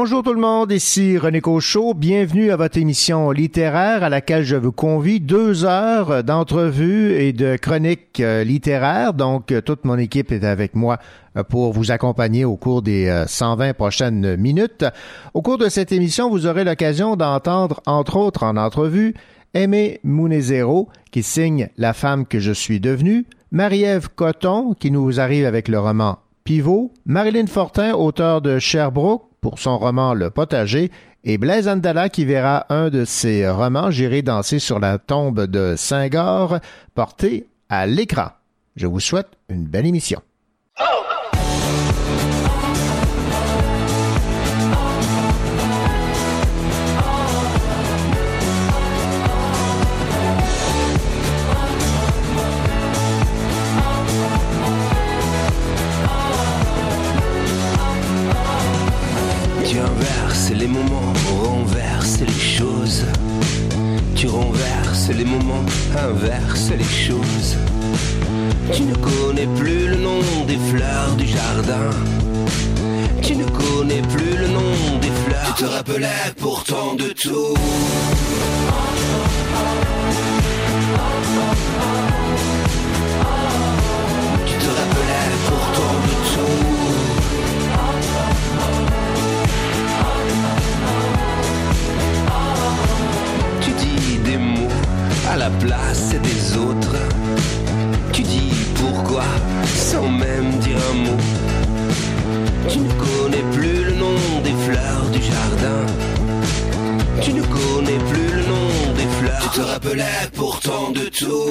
Bonjour tout le monde, ici René Cochot. Bienvenue à votre émission littéraire à laquelle je vous convie deux heures d'entrevues et de chroniques euh, littéraires. Donc, euh, toute mon équipe est avec moi euh, pour vous accompagner au cours des 120 prochaines minutes. Au cours de cette émission, vous aurez l'occasion d'entendre, entre autres en entrevue, Aimé Mounezero, qui signe La femme que je suis devenue, Marie-Ève Coton, qui nous arrive avec le roman Pivot, Marilyn Fortin, auteur de Sherbrooke, pour son roman Le Potager, et Blaise Andala qui verra un de ses romans J'irai danser sur la tombe de Saint-Gor porté à l'écran. Je vous souhaite une belle émission. Les moments, les choses. Tu renverses les moments, inverse les choses. Tu ne connais plus le nom des fleurs du jardin. Tu ne connais plus le nom des fleurs. Tu te rappelais pourtant de tout. À la place des autres. Tu dis pourquoi sans même dire un mot. Tu ne connais plus le nom des fleurs du jardin. Tu ne connais plus le nom des fleurs. Tu te rappelais pourtant de tout.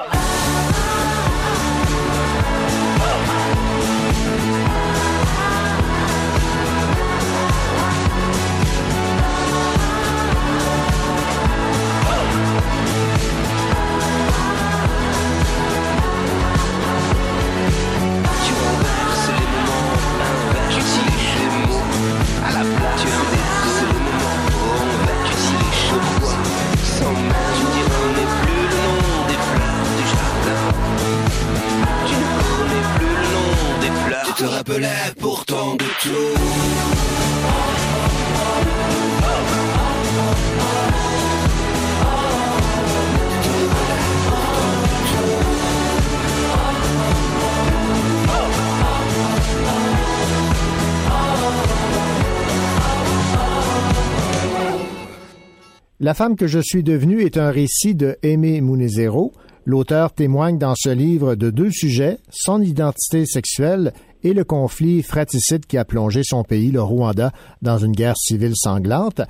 La femme que je suis devenue est un récit de Aimé Mounezero. L'auteur témoigne dans ce livre de deux sujets, son identité sexuelle et le conflit fratricide qui a plongé son pays, le Rwanda, dans une guerre civile sanglante.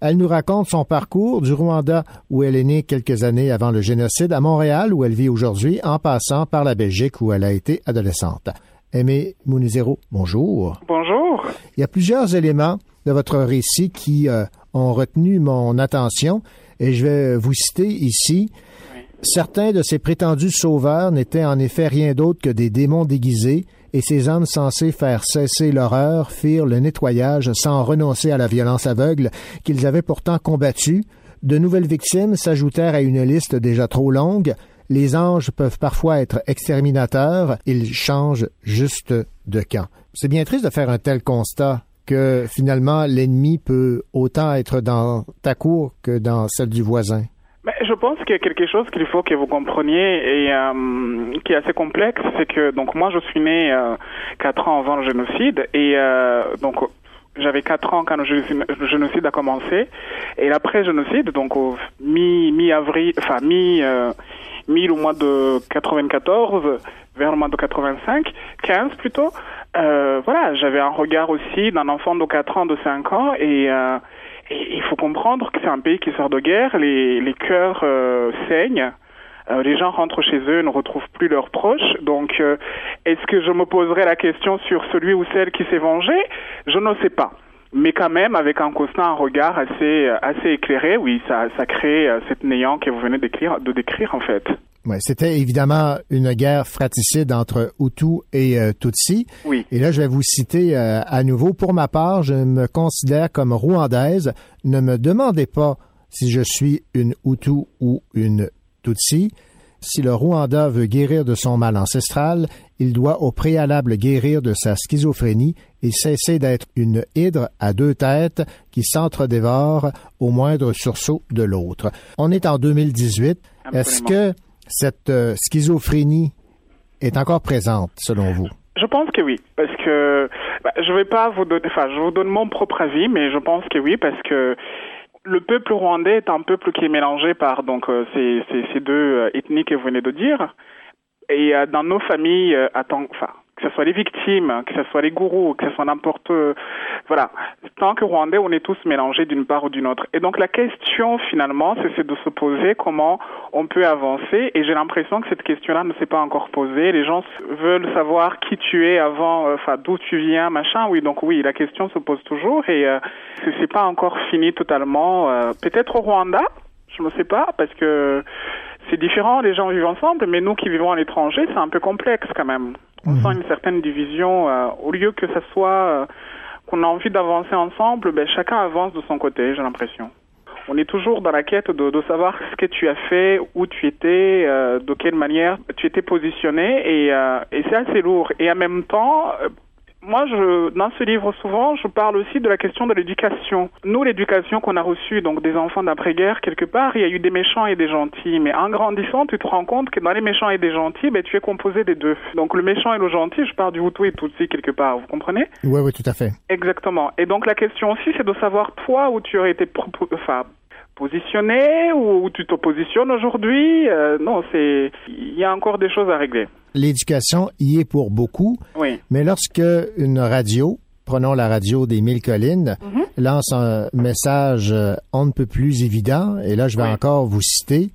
Elle nous raconte son parcours du Rwanda où elle est née quelques années avant le génocide à Montréal où elle vit aujourd'hui en passant par la Belgique où elle a été adolescente. Aimé Mounizero, bonjour. Bonjour. Il y a plusieurs éléments de votre récit qui euh, ont retenu mon attention et je vais vous citer ici. Certains de ces prétendus sauveurs n'étaient en effet rien d'autre que des démons déguisés et ces hommes censés faire cesser l'horreur firent le nettoyage sans renoncer à la violence aveugle qu'ils avaient pourtant combattue. De nouvelles victimes s'ajoutèrent à une liste déjà trop longue. Les anges peuvent parfois être exterminateurs, ils changent juste de camp. C'est bien triste de faire un tel constat que finalement l'ennemi peut autant être dans ta cour que dans celle du voisin. Mais je pense qu'il y a quelque chose qu'il faut que vous compreniez et euh, qui est assez complexe, c'est que donc moi je suis né euh, quatre ans avant le génocide et euh, donc j'avais quatre ans quand le génocide a commencé et l'après génocide donc au mi mi avril enfin mi euh, mi au mois de 94 vers le mois de 85 15 plutôt euh, voilà j'avais un regard aussi d'un enfant de 4 ans de 5 ans et euh, il faut comprendre que c'est un pays qui sort de guerre, les, les cœurs euh, saignent, euh, les gens rentrent chez eux, ne retrouvent plus leurs proches. Donc, euh, est-ce que je me poserai la question sur celui ou celle qui s'est vengé? Je ne sais pas. Mais quand même, avec un constat, un regard assez, assez éclairé, oui, ça, ça crée cette néant que vous venez décrire, de décrire en fait. Ouais, c'était évidemment une guerre fratricide entre Hutu et euh, Tutsi. Oui. Et là, je vais vous citer euh, à nouveau. Pour ma part, je me considère comme rwandaise. Ne me demandez pas si je suis une Hutu ou une Tutsi. Si le Rwanda veut guérir de son mal ancestral, il doit au préalable guérir de sa schizophrénie et cesser d'être une hydre à deux têtes qui s'entre-dévore au moindre sursaut de l'autre. On est en 2018. Est-ce que cette euh, schizophrénie est encore présente, selon vous? Je pense que oui, parce que bah, je vais pas vous donner, enfin, je vous donne mon propre avis, mais je pense que oui, parce que le peuple rwandais est un peuple qui est mélangé par donc euh, ces, ces, deux euh, ethnies que vous venez de dire, et dans nos familles, attends, enfin, que ce soit les victimes, que ce soit les gourous, que ce soit n'importe... Voilà. Tant que Rwandais, on est tous mélangés d'une part ou d'une autre. Et donc la question, finalement, c'est de se poser comment on peut avancer. Et j'ai l'impression que cette question-là ne s'est pas encore posée. Les gens veulent savoir qui tu es avant, enfin, d'où tu viens, machin. Oui, donc oui, la question se pose toujours. Et euh, c'est pas encore fini totalement. Euh, Peut-être au Rwanda, je ne sais pas, parce que c'est différent, les gens vivent ensemble, mais nous qui vivons à l'étranger, c'est un peu complexe quand même. On mmh. sent une certaine division. Euh, au lieu que ça soit euh, qu'on a envie d'avancer ensemble, ben, chacun avance de son côté, j'ai l'impression. On est toujours dans la quête de, de, savoir ce que tu as fait, où tu étais, euh, de quelle manière tu étais positionné, et, et c'est assez lourd. Et en même temps, moi, je, dans ce livre, souvent, je parle aussi de la question de l'éducation. Nous, l'éducation qu'on a reçue, donc des enfants d'après-guerre, quelque part, il y a eu des méchants et des gentils. Mais en grandissant, tu te rends compte que dans les méchants et des gentils, ben, tu es composé des deux. Donc le méchant et le gentil, je parle du Hutu et Tutsi quelque part, vous comprenez? Oui, oui, tout à fait. Exactement. Et donc la question aussi, c'est de savoir, toi, où tu aurais été enfin, positionné, ou tu te positionnes aujourd'hui? Euh, non, c'est, il y a encore des choses à régler l'éducation y est pour beaucoup. Oui. Mais lorsque une radio, prenons la radio des Mille Collines, mm -hmm. lance un message on ne peut plus évident, et là je vais oui. encore vous citer,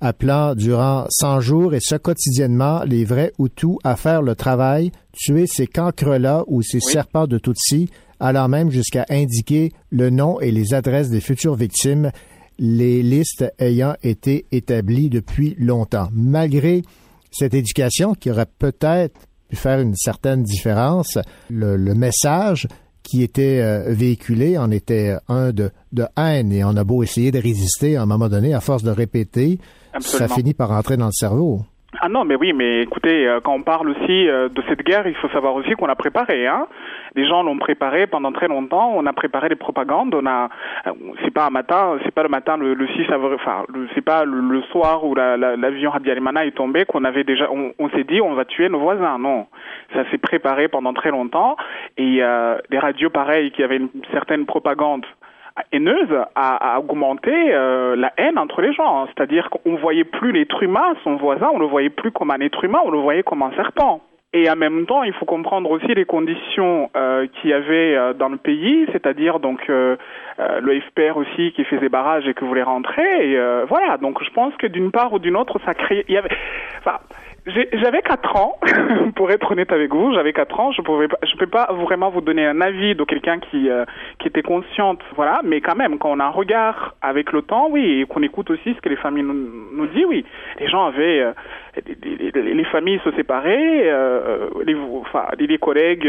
appelant durant 100 jours et ce quotidiennement les vrais Hutus à faire le travail, tuer ces cancres-là ou ces oui. serpents de Tutsi, allant même jusqu'à indiquer le nom et les adresses des futures victimes, les listes ayant été établies depuis longtemps. Malgré cette éducation qui aurait peut-être pu faire une certaine différence. Le, le message qui était euh, véhiculé en était un de, de, haine et on a beau essayer de résister à un moment donné, à force de répéter, Absolument. ça finit par entrer dans le cerveau. Ah non, mais oui, mais écoutez, euh, quand on parle aussi euh, de cette guerre, il faut savoir aussi qu'on l'a préparée. Hein les gens l'ont préparé pendant très longtemps. On a préparé les propagandes. On a, c'est pas un matin, c'est pas le matin le, le 6 avril, enfin, c'est pas le, le, soir où l'avion la, Abiyarimana est tombé qu'on avait déjà, on, on s'est dit on va tuer nos voisins. Non, ça s'est préparé pendant très longtemps. Et euh, des radios pareilles qui avaient une certaine propagande haineuse a, a augmenté euh, la haine entre les gens. C'est-à-dire qu'on voyait plus l'être humain, son voisin, on le voyait plus comme un être humain, on le voyait comme un serpent. Et en même temps, il faut comprendre aussi les conditions euh, qu'il y avait euh, dans le pays, c'est-à-dire donc euh, euh le FPR aussi qui faisait barrage et qui voulait rentrer. Et euh, voilà, donc je pense que d'une part ou d'une autre, ça crée. Il y avait, enfin, j'avais quatre ans, pour être honnête avec vous, j'avais quatre ans, je pouvais pas, je peux pas vraiment vous donner un avis de quelqu'un qui euh, qui était consciente, voilà, mais quand même, quand on a un regard avec le temps, oui, et qu'on écoute aussi ce que les familles nous, nous disent, oui, les gens avaient, euh, les, les, les, familles se séparaient, euh, les, enfin, les collègues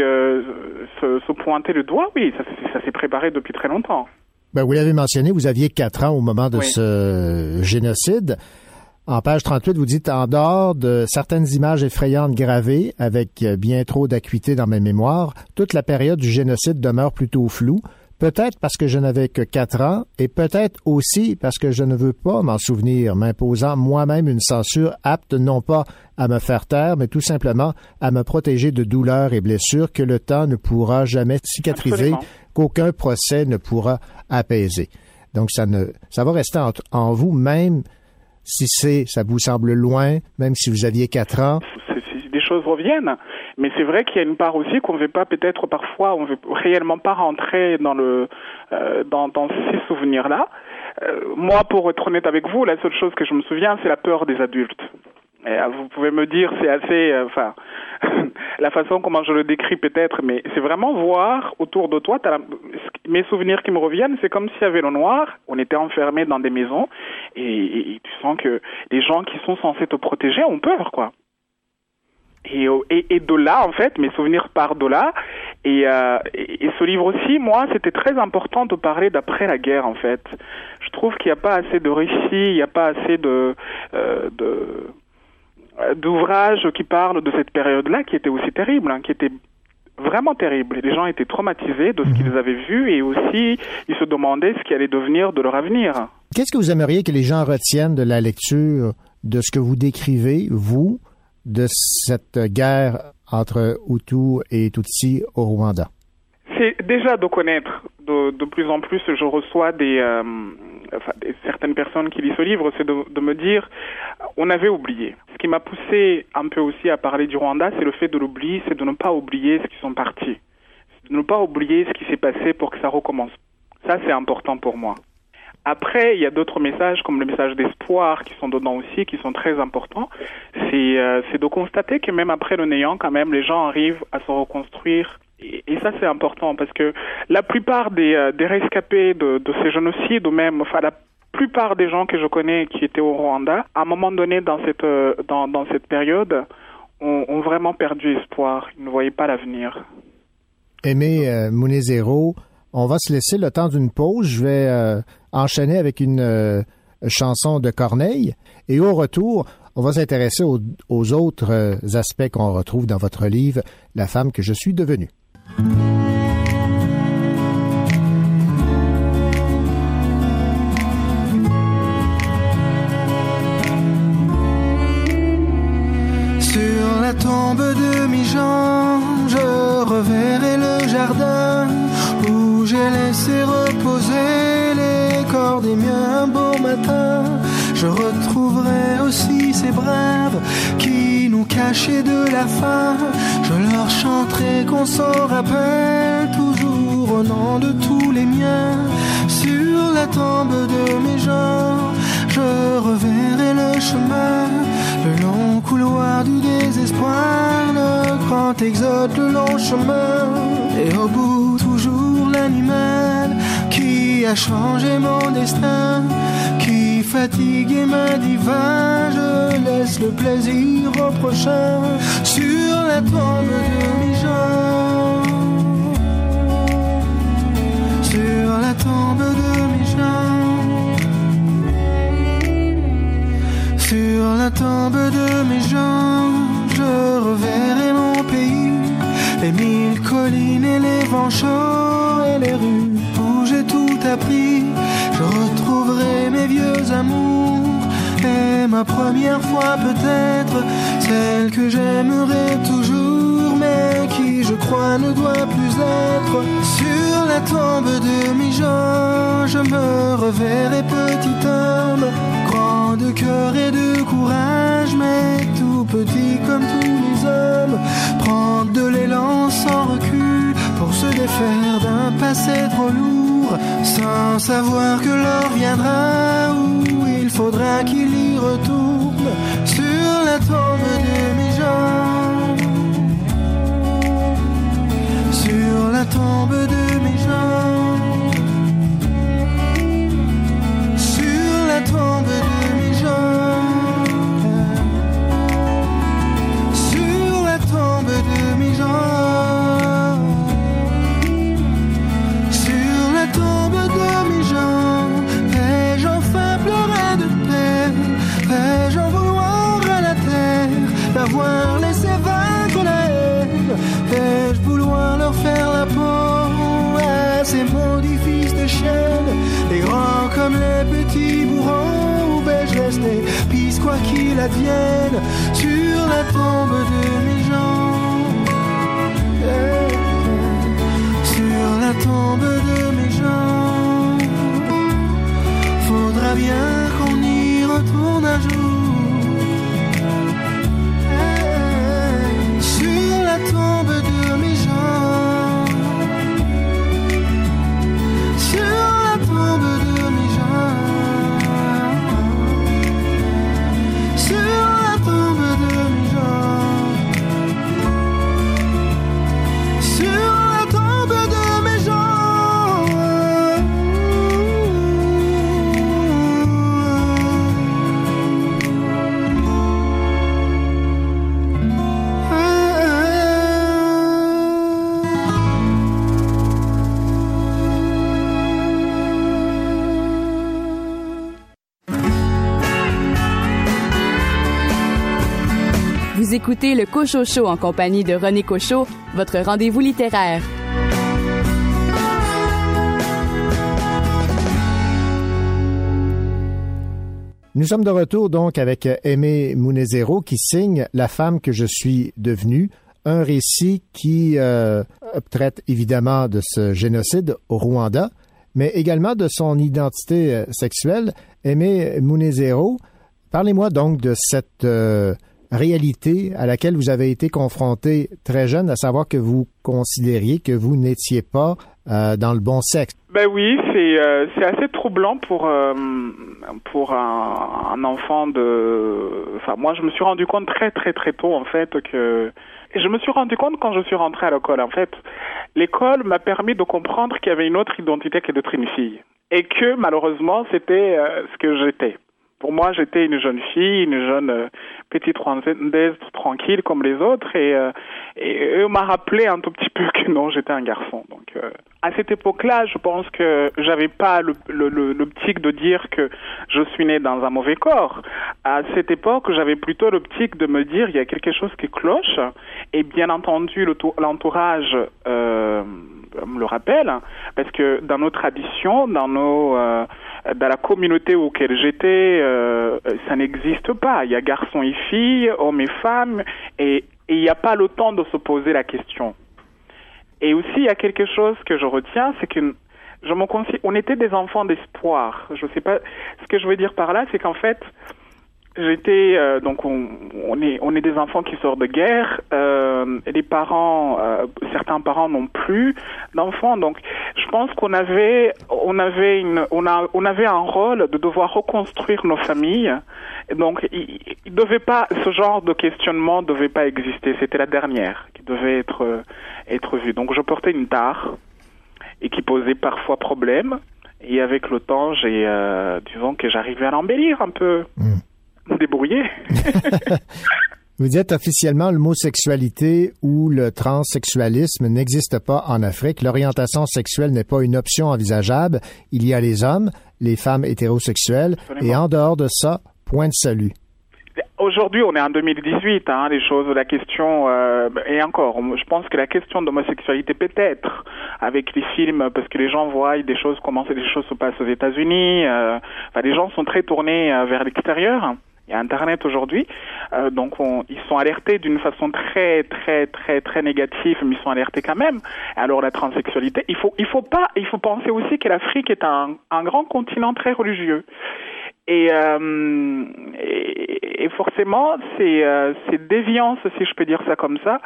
se, se pointaient le doigt, oui, ça, ça s'est préparé depuis très longtemps. Ben, vous l'avez mentionné, vous aviez quatre ans au moment de oui. ce génocide. En page 38, vous dites en dehors de certaines images effrayantes gravées avec bien trop d'acuité dans mes mémoires, toute la période du génocide demeure plutôt floue. peut-être parce que je n'avais que quatre ans et peut-être aussi parce que je ne veux pas m'en souvenir, m'imposant moi-même une censure apte non pas à me faire taire, mais tout simplement à me protéger de douleurs et blessures que le temps ne pourra jamais cicatriser, qu'aucun procès ne pourra apaiser. Donc ça ne, ça va rester en, en vous même si c'est, ça vous semble loin, même si vous aviez quatre ans? Des choses reviennent, mais c'est vrai qu'il y a une part aussi qu'on ne veut pas peut-être parfois, on ne veut réellement pas rentrer dans le euh, dans, dans ces souvenirs-là. Euh, moi, pour être honnête avec vous, la seule chose que je me souviens, c'est la peur des adultes. Et, euh, vous pouvez me dire, c'est assez, euh, enfin, la façon comment je le décris peut-être, mais c'est vraiment voir autour de toi. mes souvenirs qui me reviennent, c'est comme s'il y avait le noir. On était enfermés dans des maisons et, tu sens que les gens qui sont censés te protéger ont peur, quoi. Et, et, de là, en fait, mes souvenirs partent de là. Et, euh, et, ce livre aussi, moi, c'était très important de parler d'après la guerre, en fait. Je trouve qu'il n'y a pas assez de récits, il n'y a pas assez de, euh, de euh, d'ouvrages qui parlent de cette période-là qui était aussi terrible, hein, qui était vraiment terrible. Les gens étaient traumatisés de ce qu'ils mhm. avaient vu et aussi ils se demandaient ce qui allait devenir de leur avenir. Qu'est-ce que vous aimeriez que les gens retiennent de la lecture de ce que vous décrivez, vous, de cette guerre entre Hutu et Tutsi au Rwanda? C'est déjà de connaître. De, plus en plus, je reçois des, euh, certaines personnes qui lisent ce livre, c'est de, me dire, on avait oublié. Ce qui m'a poussé un peu aussi à parler du Rwanda, c'est le fait de l'oublier, c'est de ne pas oublier ce qui sont partis, de ne pas oublier ce qui s'est passé pour que ça recommence. Ça, c'est important pour moi. Après, il y a d'autres messages comme le message d'espoir qui sont dedans aussi, qui sont très importants. C'est euh, de constater que même après le néant, quand même, les gens arrivent à se reconstruire et, ça, c'est important parce que la plupart des, euh, des rescapés de, ces génocides, ou même, enfin, la plupart des gens que je connais qui étaient au Rwanda, à un moment donné dans cette, euh, dans, dans cette période, ont, vraiment perdu espoir. Ils ne voyaient pas l'avenir. Aimé euh, on va se laisser le temps d'une pause. Je vais euh, enchaîner avec une chanson de Corneille. Et au retour, on va s'intéresser aux, autres aspects qu'on retrouve dans votre livre, La femme que je suis devenue. Sur la tombe de mi-jean, je reverrai le jardin où j'ai laissé reposer les corps des miens un beau matin. Je retrouverai aussi ces braves qui nous cachaient de la faim. Je leur chanterai qu'on s'en rappelle toujours au nom de tous les miens. Sur la tombe de mes gens, je reverrai le chemin, le long couloir du désespoir, le grand exode, le long chemin. Et au bout, toujours l'animal qui a changé mon destin, fatigue et m'a dit je laisse le plaisir au prochain sur la tombe de mes gens. Sur la tombe de mes gens. Sur la tombe de mes gens, je reverrai mon pays, les mille collines et les vents chauds et les rues où j'ai tout appris. Je retrouverai mes vieux amours. Et ma première fois peut-être, celle que j'aimerais toujours, mais qui je crois ne doit plus être. Sur la tombe de mes gens, je me reverrai petit homme, grand de cœur et de courage, mais tout petit comme tous les hommes, prendre de l'élan sans recul pour se défaire d'un passé trop lourd, sans savoir que l'heure viendra où il faudra qu'il y retourne sur la tombe de mes gens. Sur la tombe de qu'il advienne écoutez le Cocho Show en compagnie de René Cocho, votre rendez-vous littéraire. Nous sommes de retour donc avec Aimé Munezero qui signe La femme que je suis devenue, un récit qui euh, traite évidemment de ce génocide au Rwanda, mais également de son identité euh, sexuelle. Aimé Munezero, parlez-moi donc de cette euh, réalité à laquelle vous avez été confronté très jeune, à savoir que vous considériez que vous n'étiez pas euh, dans le bon sexe? Ben oui, c'est euh, c'est assez troublant pour euh, pour un, enfant de. Enfin, moi, je me suis rendu compte très très très tôt en fait que. Et je me suis rendu compte quand je suis rentré à l'école. En fait, l'école m'a permis de comprendre qu'il y avait une autre identité que d'être une fille, et que malheureusement, c'était euh, ce que j'étais. Pour moi, j'étais une jeune fille, une jeune euh, petite rwandaise tranquille comme les autres, et, euh, et eux m'a rappelé un tout petit peu que non, j'étais un garçon. Donc, euh, à cette époque-là, je pense que j'avais pas le, le, le, l'optique de dire que je suis né dans un mauvais corps. À cette époque, j'avais plutôt l'optique de me dire il y a quelque chose qui cloche, et bien entendu, le tou- l'entourage euh, me le rappelle, parce que dans nos traditions, dans nos euh, dans la communauté auquel j'étais, euh, ça n'existe pas. Il y a garçons et filles, hommes et femmes, et et il n'y a pas le temps de se poser la question. Et aussi, il y a quelque chose que je retiens, c'est que je me on était des enfants d'espoir. Je sais pas ce que je veux dire par là, c'est qu'en fait, j'étais euh, donc on, est on est des enfants qui sortent de guerre. Euh, les parents, euh, certains parents n'ont plus d'enfants, donc je pense qu'on avait on avait une on a on avait un rôle de devoir reconstruire nos familles. Donc il, devait pas ce genre de questionnement devait pas exister. C'était la dernière qui devait être euh, être vue. Donc je portais une tare et qui posait parfois problème. Et avec le temps, j'ai, euh, disons que j'arrivais à l'embellir un peu, me débrouiller. Vous dites officiellement l'homosexualité ou le transsexualisme n'existe pas en Afrique. L'orientation sexuelle n'est pas une option envisageable. Il y a les hommes, les femmes hétérosexuelles, Absolument. et en dehors de ça, point de salut. Aujourd'hui, on est en 2018, hein, les choses, la question, euh, et encore, je pense que la question d'homosexualité peut-être, avec les films, parce que les gens voient des choses, comment des choses se passent aux États-Unis, euh, enfin, les gens sont très tournés euh, vers l'extérieur. Il Internet aujourd'hui, euh, donc on, ils sont alertés d'une façon très très très très négative, mais ils sont alertés quand même. Alors la transsexualité, il faut il faut pas, il faut penser aussi que l'Afrique est un, un grand continent très religieux. Et, euh, et, et forcément, ces, euh, ces déviances, si je peux dire ça comme ça,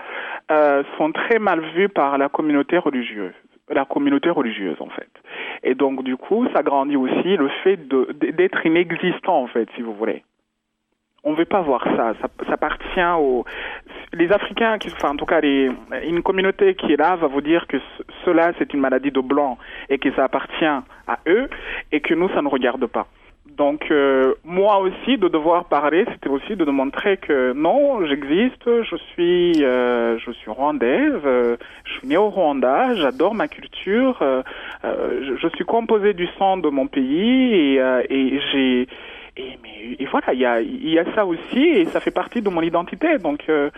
euh, sont très mal vues par la communauté religieuse la communauté religieuse en fait. Et donc du coup, ça grandit aussi le fait d'être inexistant en fait, si vous voulez. On veut pas voir ça. Ça, ça appartient aux les Africains, qui, enfin en tout cas les, une communauté qui est là va vous dire que ce- cela c'est une maladie de blanc et que ça appartient à eux et que nous ça ne regarde pas. Donc euh, moi aussi de devoir parler, c'était aussi de montrer que non, j'existe, je suis euh, je suis rwandaise, euh, je suis née au Rwanda, j'adore ma culture, euh, euh, je, je suis composée du sang de mon pays et, euh, et j'ai et, mais, et voilà, il y a, y a ça aussi et ça fait partie de mon identité. Donc euh,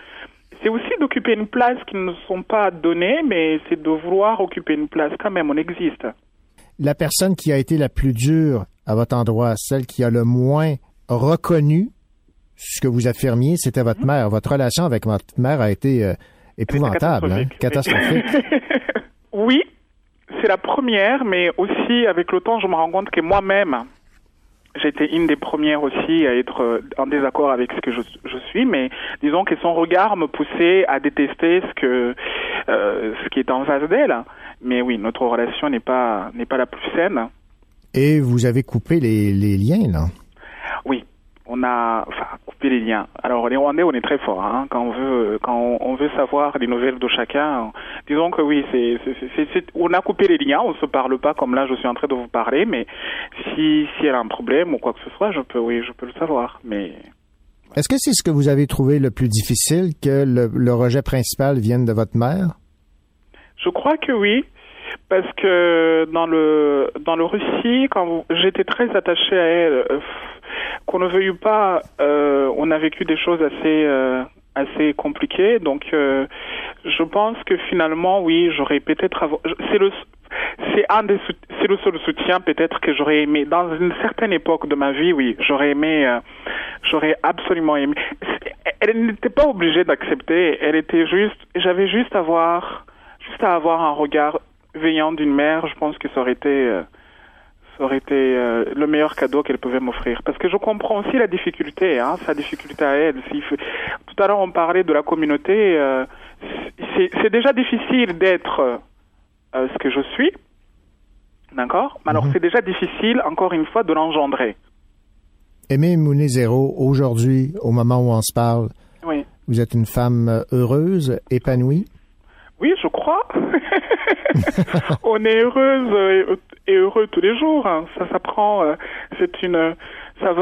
c'est aussi d'occuper une place qui ne sont pas données, mais c'est de vouloir occuper une place quand même, on existe. La personne qui a été la plus dure à votre endroit, celle qui a le moins reconnu ce que vous affirmiez, c'était votre Mhm. mère. Votre relation avec votre mère a été euh, épouvantable, hein, catastrophique. oui, c'est la première, mais aussi avec le temps, je me rends compte que moi-même, j'étais une des premières aussi à être euh, en désaccord avec ce que je, je suis, mais disons que son regard me poussait à détester ce que euh, ce qui est en face d'elle. Mais oui, notre relation n'est pas n'est pas la plus saine. Et vous avez coupé les, les liens, là. On a enfin coupé les liens. Alors les Rwandais, on est très fort hein, quand on veut quand on, veut savoir les nouvelles de chacun. Disons que oui, c'est on a coupé les liens, on se parle pas comme là je suis en train de vous parler, mais si si elle a un problème ou quoi que ce soit, je peux oui, je peux le savoir, mais Est-ce que c'est ce que vous avez trouvé le plus difficile que le, le rejet principal vienne de votre mère? Je crois que oui, parce que dans le dans le récit, quand j'étais très attachée à elle, euh, qu'on ne veuille pas, euh, on a vécu des choses assez euh, assez compliquées. Donc, euh, je pense que finalement, oui, j'aurais peut-être c'est le c'est un des c'est le seul soutien peut-être que j'aurais aimé dans une certaine époque de ma vie. Oui, j'aurais aimé, euh, j'aurais absolument aimé. Elle n'était pas obligée d'accepter. Elle était juste, j'avais juste à avoir juste à avoir un regard veillant d'une mère, je pense que ça aurait été, euh, ça aurait été euh, le meilleur cadeau qu'elle pouvait m'offrir. Parce que je comprends aussi la difficulté, hein, sa difficulté à elle. Tout à l'heure, on parlait de la communauté. euh, c'est déjà difficile d'être ce que je suis. D'accord? Alors, Mhm. c'est déjà difficile, encore une fois, de l'engendrer. Aimé Mounezero, aujourd'hui, au moment où on se parle, Oui. vous êtes une femme heureuse, épanouie? Oui, je crois. On est heureuse et, heureux tous les jours. hein. Ça s'apprend. euh, C'est une. Ça,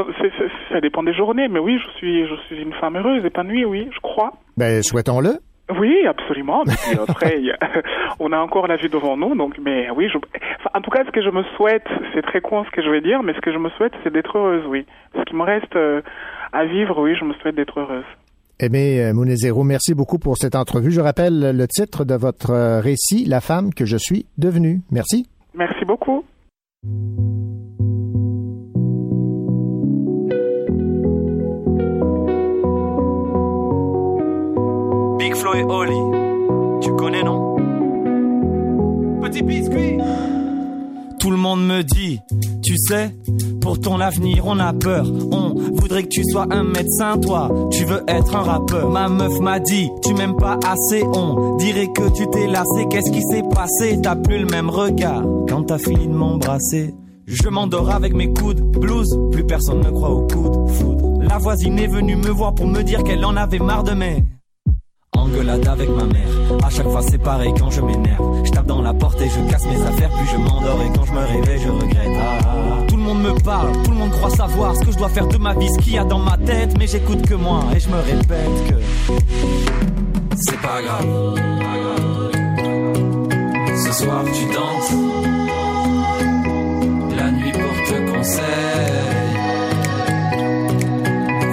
ça dépend des journées, mais oui, je suis, je suis une femme heureuse, épanouie, oui, je crois. Ben, souhaitons-le. Oui, absolument. Mais puis après, on a encore la vie devant nous, donc. Mais oui, je. enfin, en tout cas, ce que je me souhaite, c'est très con ce que je vais dire, mais ce que je me souhaite, c'est d'être heureuse, oui. Ce qui me reste euh, à vivre, oui, je me souhaite d'être heureuse. Aimé euh, Mounezero, merci beaucoup pour cette entrevue. Je rappelle le titre de votre euh, récit, La femme que je suis devenue. Merci. Merci beaucoup. Big Flo et Oli, tu connais non? Petit biscuit Tout le monde me dit, tu sais, pour ton avenir on a peur. On voudrait que tu sois un médecin, toi, tu veux être un rappeur. Ma meuf m'a dit, tu m'aimes pas assez, on dirait que tu t'es lassé. Qu'est-ce qui s'est passé? T'as plus le même regard quand t'as fini de m'embrasser. Je m'endors avec mes coudes, blues, plus personne ne croit aux coudes, foudre. La voisine est venue me voir pour me dire qu'elle en avait marre de mes engueulade avec ma mère. À chaque fois c'est pareil quand je m'énerve. Je tape dans la porte et je casse mes affaires, puis je m'endors et quand je me réveille je regrette. Ah, ah, ah. Tout le monde me parle, tout le monde croit savoir ce que je dois faire de ma vie, ce qu'il y a dans ma tête, mais j'écoute que moi et je me répète que c'est pas grave. Ce soir tu danses, la nuit porte conseil.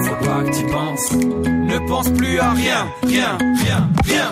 Faut pas que tu penses, ne pense plus à rien, rien, rien, rien.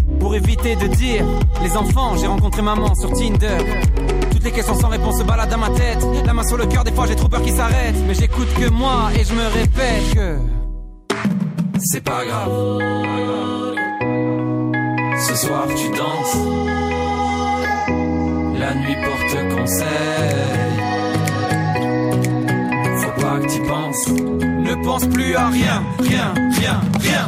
Pour éviter de dire, les enfants, j'ai rencontré maman sur Tinder. Toutes les questions sans réponse se baladent dans ma tête. La main sur le cœur, des fois j'ai trop peur qu'ils s'arrêtent. Mais j'écoute que moi et je me répète que c'est pas grave. Ce soir tu danses. La nuit porte conseil. Faut pas que tu penses. Ne pense plus à rien, rien, rien, rien.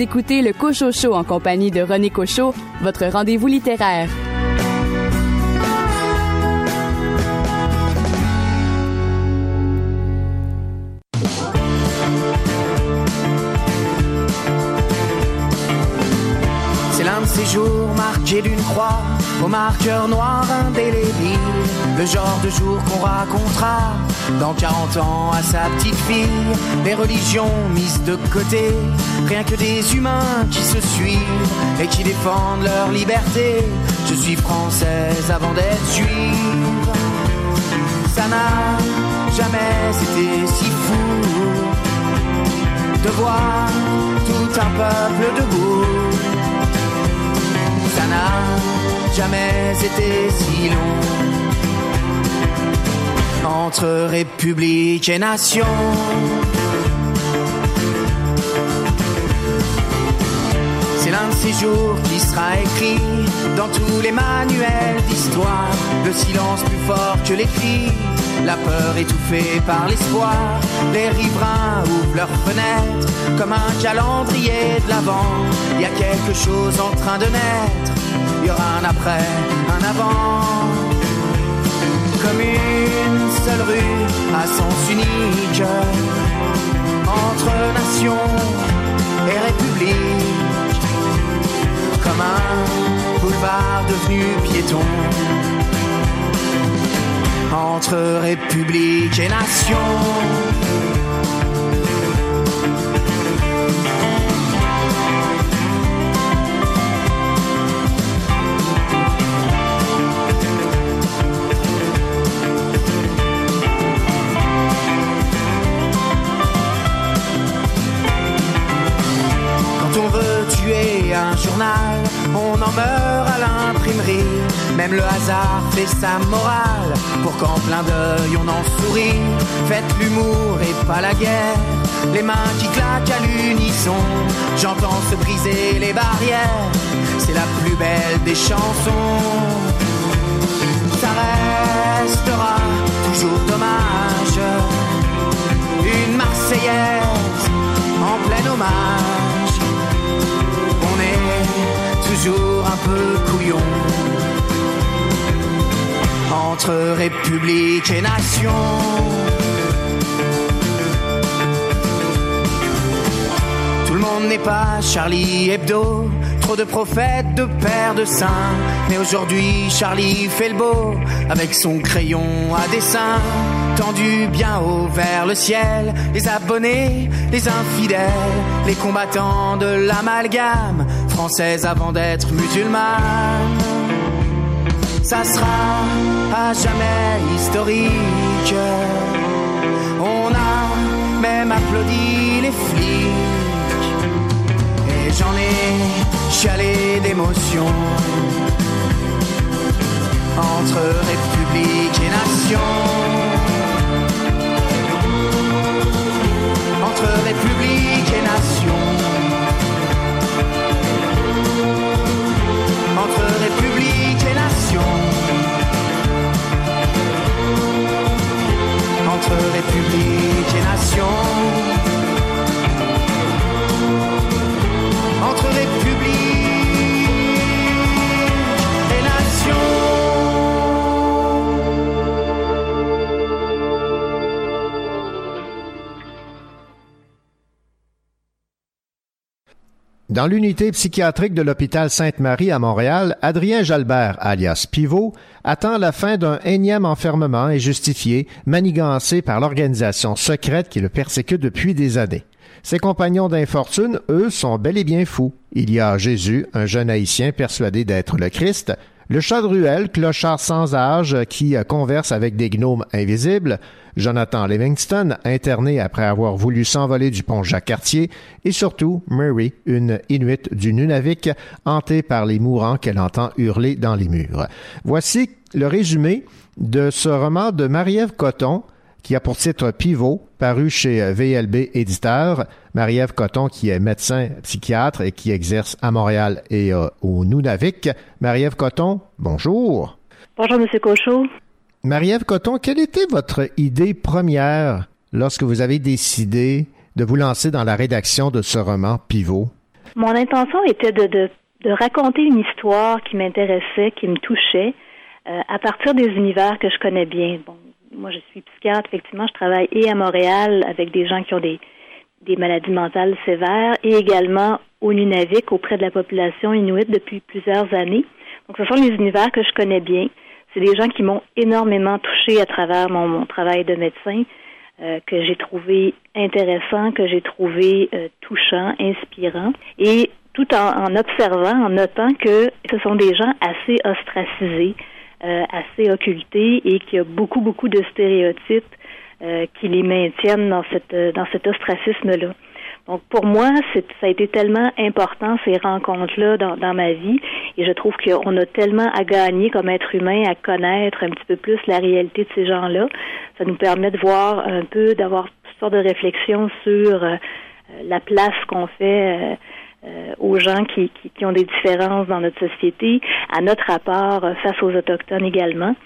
Écoutez le Cocho Show en compagnie de René Cochot, votre rendez-vous littéraire. C'est l'un de ces jours marqués d'une croix au marqueur noir indélébile, le genre de jour qu'on racontera dans 40 ans à sa petite fille, les religions mises de côté, rien que des humains qui se suivent et qui défendent leur liberté. Je suis française avant d'être juive. Ça n'a jamais été si fou de voir tout un peuple debout. Ça n'a jamais été si long entre république et nation. C'est l'un de ces jours qui sera écrit dans tous les manuels d'histoire. Le silence plus fort que les cris, la peur étouffée par l'espoir. Les riverains ouvrent leurs fenêtres comme un calendrier de l'avant. Il y a quelque chose en train de naître. Il y aura un après, un avant comme une seule rue à sens unique entre nation et république, comme un boulevard devenu piéton entre république et nation. Un journal, on en meurt à l'imprimerie. Même le hasard fait sa morale pour qu'en plein deuil on en sourit. Faites l'humour et pas la guerre, les mains qui claquent à l'unisson. J'entends se briser les barrières, c'est la plus belle des chansons. Ça restera toujours dommage, une Marseillaise en plein hommage toujours un peu couillon. Entre république et nation. Tout le monde n'est pas Charlie Hebdo. Trop de prophètes, de pères, de saints. Mais aujourd'hui, Charlie fait le beau avec son crayon à dessin tendu bien haut vers le ciel, les abonnés, les infidèles, les combattants de l'amalgame, française avant d'être musulmane. Ça sera à jamais historique. On a même applaudi les flics. Et j'en ai chialé d'émotion. Entre République et Nation. République et Nation. Dans l'unité psychiatrique de l'hôpital Sainte-Marie à Montréal, Adrien Jalbert, alias Pivot, attend la fin d'un énième enfermement injustifié, manigancé par l'organisation secrète qui le persécute depuis des années. Ses compagnons d'infortune, eux, sont bel et bien fous. Il y a Jésus, un jeune haïtien persuadé d'être le Christ, le chat de ruelle, clochard sans âge qui converse avec des gnomes invisibles, Jonathan Livingston, interné après avoir voulu s'envoler du pont Jacques-Cartier, et surtout Murray, une Inuit du Nunavik, hantée par les mourants qu'elle entend hurler dans les murs. Voici le résumé de ce roman de Marie-Ève Coton, qui a pour titre Pivot, paru chez VLB Éditeur. Marie-Ève Coton, qui est médecin psychiatre et qui exerce à Montréal et euh, au Nunavik. Marie-Ève Coton, bonjour. Bonjour, Monsieur Cochot. Marie-Ève Coton, quelle était votre idée première lorsque vous avez décidé de vous lancer dans la rédaction de ce roman Pivot? Mon intention était de, de, de raconter une histoire qui m'intéressait, qui me touchait, euh, à partir des univers que je connais bien. Bon, moi, je suis psychiatre, effectivement, je travaille et à Montréal avec des gens qui ont des, maladies mentales sévères et également au Nunavik auprès de la population inuite depuis plusieurs années. Donc, ce sont les univers que je connais bien. C'est des gens qui m'ont énormément touché à travers mon, travail de médecin, euh, que j'ai trouvé intéressant, que j'ai trouvé euh, touchant, inspirant. Et tout en, observant, en notant que ce sont des gens assez ostracisés, euh, assez occultés et qu'il y a beaucoup, beaucoup de stéréotypes euh, qui les maintiennent dans cette dans cet ostracisme-là. Donc pour moi, ça a été tellement important ces rencontres-là dans, dans, ma vie, et je trouve qu'on a tellement à gagner comme être humain à connaître un petit peu plus la réalité de ces gens-là. Ça nous permet de voir un peu, d'avoir toutes sortes de réflexions sur euh, la place qu'on fait. Euh, aux gens qui, qui, qui, ont des différences dans notre société, à notre rapport face aux autochtones également.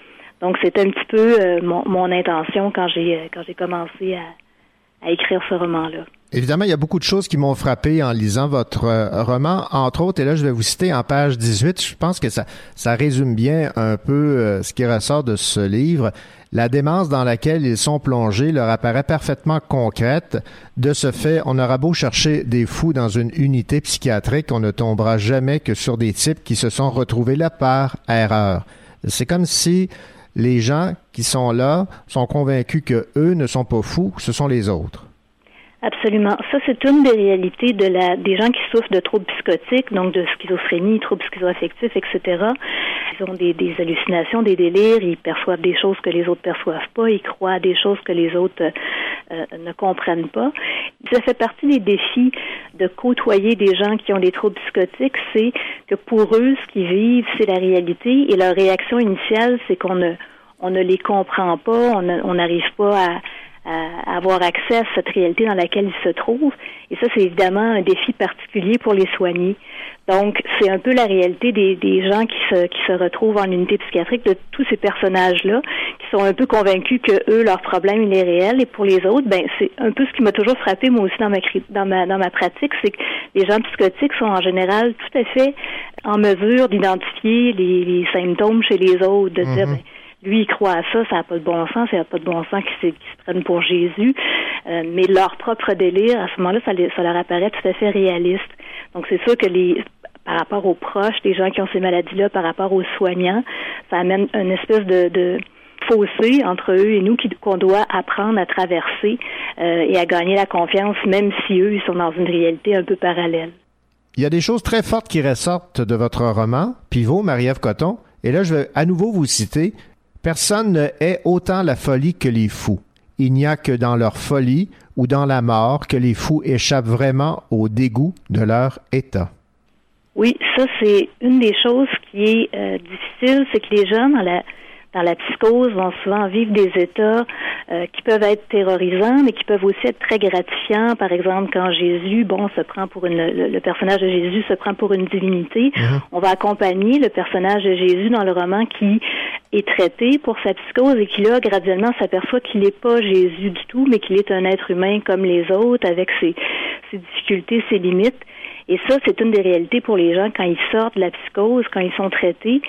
Donc c'est un petit peu euh, mon, mon, intention quand j'ai quand j'ai commencé à, à écrire ce roman-là. Évidemment, il y a beaucoup de choses qui m'ont frappé en lisant votre euh, roman, entre autres, et là je vais vous citer en page 18, je pense que ça, ça résume bien un peu euh, ce qui ressort de ce livre. La démence dans laquelle ils sont plongés leur apparaît parfaitement concrète. De ce fait, on aura beau chercher des fous dans une unité psychiatrique, on ne tombera jamais que sur des types qui se sont retrouvés là par erreur. C'est comme si les gens qui sont là sont convaincus que eux ne sont pas fous, ce sont les autres. Absolument. Ça, c'est une des réalités de la, des gens qui souffrent de troubles psychotiques, donc de schizophrénie, troubles schizoaffectifs, etc. Ils ont des, des, hallucinations, des délires, ils perçoivent des choses que les autres perçoivent pas, ils croient à des choses que les autres euh, ne comprennent pas. Ça fait partie des défis de côtoyer des gens qui ont des troubles psychotiques, c'est que pour eux, ce qu'ils vivent, c'est la réalité et leur réaction initiale, c'est qu'on ne, on ne les comprend pas, on n'arrive pas à à avoir accès à cette réalité dans laquelle ils se trouvent. Et ça, c'est évidemment un défi particulier pour les soignés. Donc, c'est un peu la réalité des, des gens qui se, qui se retrouvent en unité psychiatrique, de tous ces personnages-là, qui sont un peu convaincus que eux, leur problème, il est réel. Et pour les autres, ben, c'est un peu ce qui m'a toujours frappé, moi aussi, dans ma, dans ma, dans ma pratique, c'est que les gens psychotiques sont en général tout à fait en mesure d'identifier les, les symptômes chez les autres, de dire, ben, lui, il croit à ça, ça n'a pas de bon sens, ça n'a pas de bon sens qu'il se, qu se prenne pour Jésus. mais leur propre délire, à ce moment-là, ça, leur apparaît tout à fait réaliste. Donc c'est sûr que les par rapport aux proches des gens qui ont ces maladies-là, par rapport aux soignants, ça amène une espèce de, de fossé entre eux et nous qu'on doit apprendre à traverser euh, et à gagner la confiance, même si eux, ils sont dans une réalité un peu parallèle. Il y a des choses très fortes qui ressortent de votre roman, Pivot, Marie-Ève Coton, et là, je vais à nouveau vous citer. Personne ne hait autant la folie que les fous. Il n'y a que dans leur folie ou dans la mort que les fous échappent vraiment au dégoût de leur état. Oui, ça c'est une des choses qui est euh, difficile, c'est que les gens dans la dans la psychose vont souvent vivre des états euh, qui peuvent être terrorisants, mais qui peuvent aussi être très gratifiants. Par exemple, quand Jésus, bon, se prend pour une, le, personnage de Jésus se prend pour une divinité, mhm. on va accompagner le personnage de Jésus dans le roman qui est traité pour sa psychose et qui là graduellement s'aperçoit qu'il n'est pas Jésus du tout, mais qu'il est un être humain comme les autres, avec ses, ses difficultés, ses limites. Et ça, c'est une des réalités pour les gens quand ils sortent de la psychose, quand ils sont traités,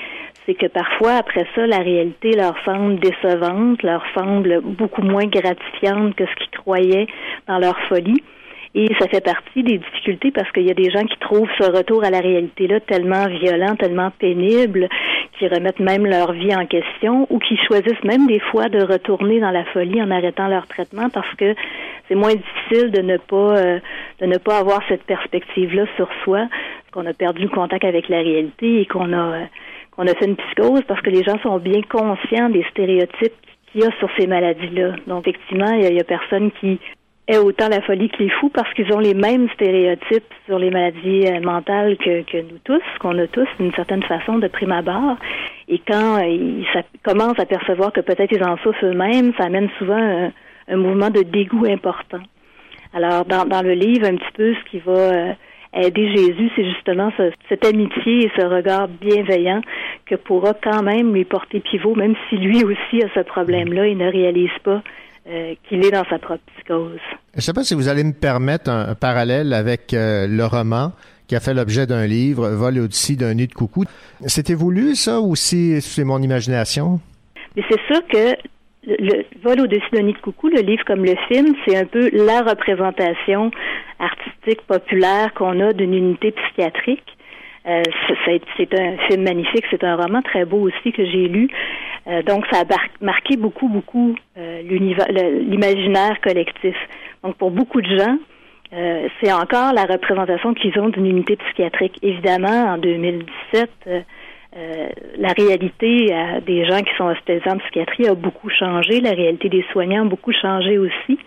c'est que parfois, après ça, la réalité leur semble décevante, leur semble beaucoup moins gratifiante que ce qu'ils croyaient dans leur folie. Et ça fait partie des difficultés parce qu'il y a des gens qui trouvent ce retour à la réalité-là tellement violent, tellement pénible, qui remettent même leur vie en question ou qui choisissent même des fois de retourner dans la folie en arrêtant leur traitement parce que c'est moins difficile de ne pas euh, de ne pas avoir cette perspective-là sur soi, qu'on a perdu le contact avec la réalité et qu'on a euh, qu'on a fait une psychose parce que les gens sont bien conscients des stéréotypes qu'il y a sur ces maladies-là. Donc effectivement, il y, a, personne qui ait autant la folie que les fous parce qu'ils ont les mêmes stéréotypes sur les maladies euh, mentales que, nous tous, qu'on a tous d'une certaine façon de prime abord. Et quand ils commencent à percevoir que peut-être ils en souffrent eux-mêmes, ça amène souvent un, un mouvement de dégoût important. Alors, dans, dans, le livre, un petit peu, ce qui va euh, aider Jésus, c'est justement cette amitié et ce regard bienveillant que pourra quand même lui porter pivot, même si lui aussi a ce problème-là, il ne réalise pas euh, qu'il est dans sa propre psychose. Je ne sais pas si vous allez me permettre un, parallèle avec euh, le roman qui a fait l'objet d'un livre, Vol au-dessus d'un nid de coucou. C'était voulu, ça, ou si c'est mon imagination? Mais c'est sûr que le vol au-dessus d'un nid de coucou, le livre comme le film, c'est un peu la représentation artistique populaire qu'on a d'une unité psychiatrique. Euh, c'est un film magnifique, c'est un roman très beau aussi que j'ai lu. Euh, donc, ça a marqué beaucoup, beaucoup euh, l'imaginaire collectif. Donc, pour beaucoup de gens, euh, c'est encore la représentation qu'ils ont d'une unité psychiatrique. Évidemment, en 2017, euh, la réalité euh, des gens qui sont hospitalisés en psychiatrie a beaucoup changé. La réalité des soignants a beaucoup changé aussi.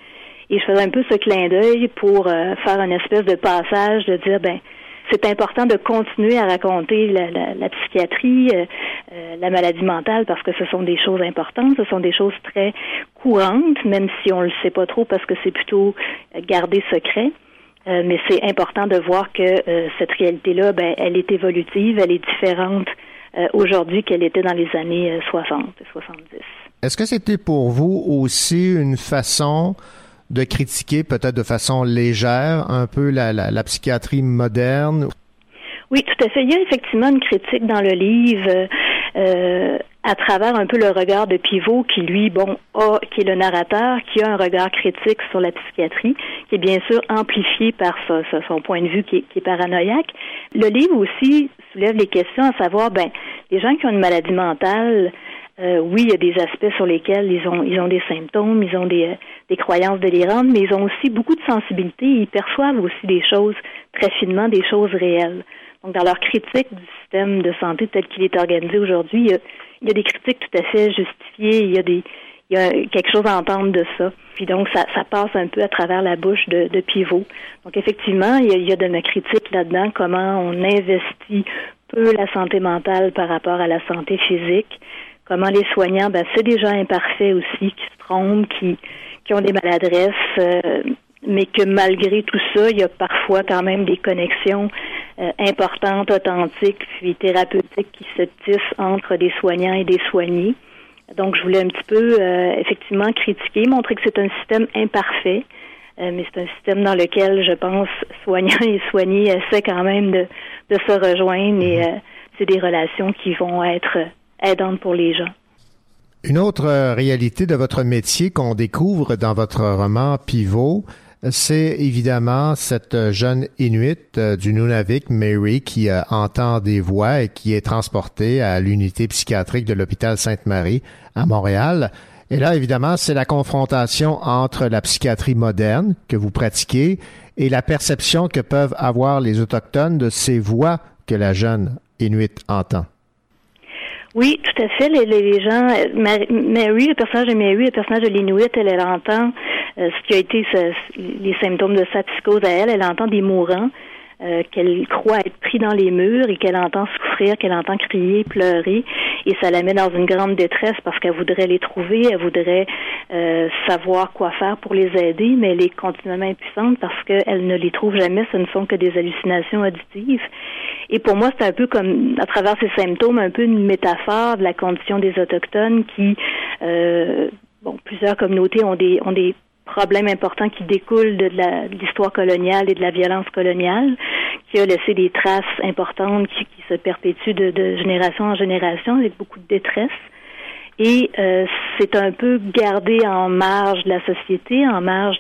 Et je faisais un peu ce clin d'œil pour euh, faire une espèce de passage, de dire, ben, c'est important de continuer à raconter la, psychiatrie, la maladie mentale, parce que ce sont des choses importantes, ce sont des choses très courantes, même si on ne le sait pas trop, parce que c'est plutôt gardé secret. mais c'est important de voir que cette réalité-là, ben, elle est évolutive, elle est différente euh, aujourd'hui qu'elle était dans les années 60 et 70. Est-ce que c'était pour vous aussi une façon de critiquer peut-être de façon légère un peu la, la, psychiatrie moderne? Oui, tout à fait. Il y a effectivement une critique dans le livre euh, à travers un peu le regard de Pivot qui, lui, bon, a, qui est le narrateur, qui a un regard critique sur la psychiatrie, qui est bien sûr amplifié par son point de vue qui est, paranoïaque. Le livre aussi soulève les questions à savoir, ben, les gens qui ont une maladie mentale, euh, oui, il y a des aspects sur lesquels ils ont ils ont des symptômes, ils ont des, des croyances délirantes, mais ils ont aussi beaucoup de sensibilité. Ils perçoivent aussi des choses très finement, des choses réelles. Donc, dans leur critique du système de santé tel qu'il est organisé aujourd'hui, il, il y, a, des critiques tout à fait justifiées. Il y a des il y a quelque chose à entendre de ça. Puis donc, ça, ça passe un peu à travers la bouche de, de Pivot. Donc, effectivement, il y a, il y a de la critique là-dedans, comment on investit peu la santé mentale par rapport à la santé physique, comment les soignants, ben, c'est des gens imparfaits aussi, qui se trompent, qui, qui ont des maladresses, euh, mais que malgré tout ça, il y a parfois quand même des connexions euh, importantes, authentiques, puis thérapeutiques qui se tissent entre des soignants et des soignés. Donc, je voulais un petit peu euh, effectivement critiquer, montrer que c'est un système imparfait, euh, mais c'est un système dans lequel, je pense, soignants et soignés essaient quand même de, de se rejoindre et mhm. c'est des relations qui vont être aidantes pour les gens. Une autre réalité de votre métier qu'on découvre dans votre roman Pivot, c'est évidemment cette jeune Inuit euh, du Nunavik, Mary, qui euh, entend des voix et qui est transportée à l'unité psychiatrique de l'hôpital Sainte-Marie à Montréal. Et là, évidemment, c'est la confrontation entre la psychiatrie moderne que vous pratiquez et la perception que peuvent avoir les Autochtones de ces voix que la jeune Inuit entend. Oui, tout à fait. Les, gens, Mary, le personnage de Mary, le personnage de l'Inuit, elle, elle entend euh, ce qui a été les symptômes de sa psychose à elle. Elle entend des mourants. Euh, qu'elle croit être pris dans les murs et qu'elle entend souffrir, qu'elle entend crier, pleurer, et ça la met dans une grande détresse parce qu'elle voudrait les trouver, elle voudrait euh, savoir quoi faire pour les aider, mais elle est continuellement impuissante parce qu'elle ne les trouve jamais, ce ne sont que des hallucinations auditives. Et pour moi, c'est un peu comme, à travers ces symptômes, un peu une métaphore de la condition des Autochtones qui, euh, bon, plusieurs communautés ont des, ont des problème important qui découle de, l'histoire coloniale et de la violence coloniale, qui a laissé des traces importantes qui, se perpétuent de, génération en génération avec beaucoup de détresse. Et euh, c'est un peu gardé en marge de la société, en marge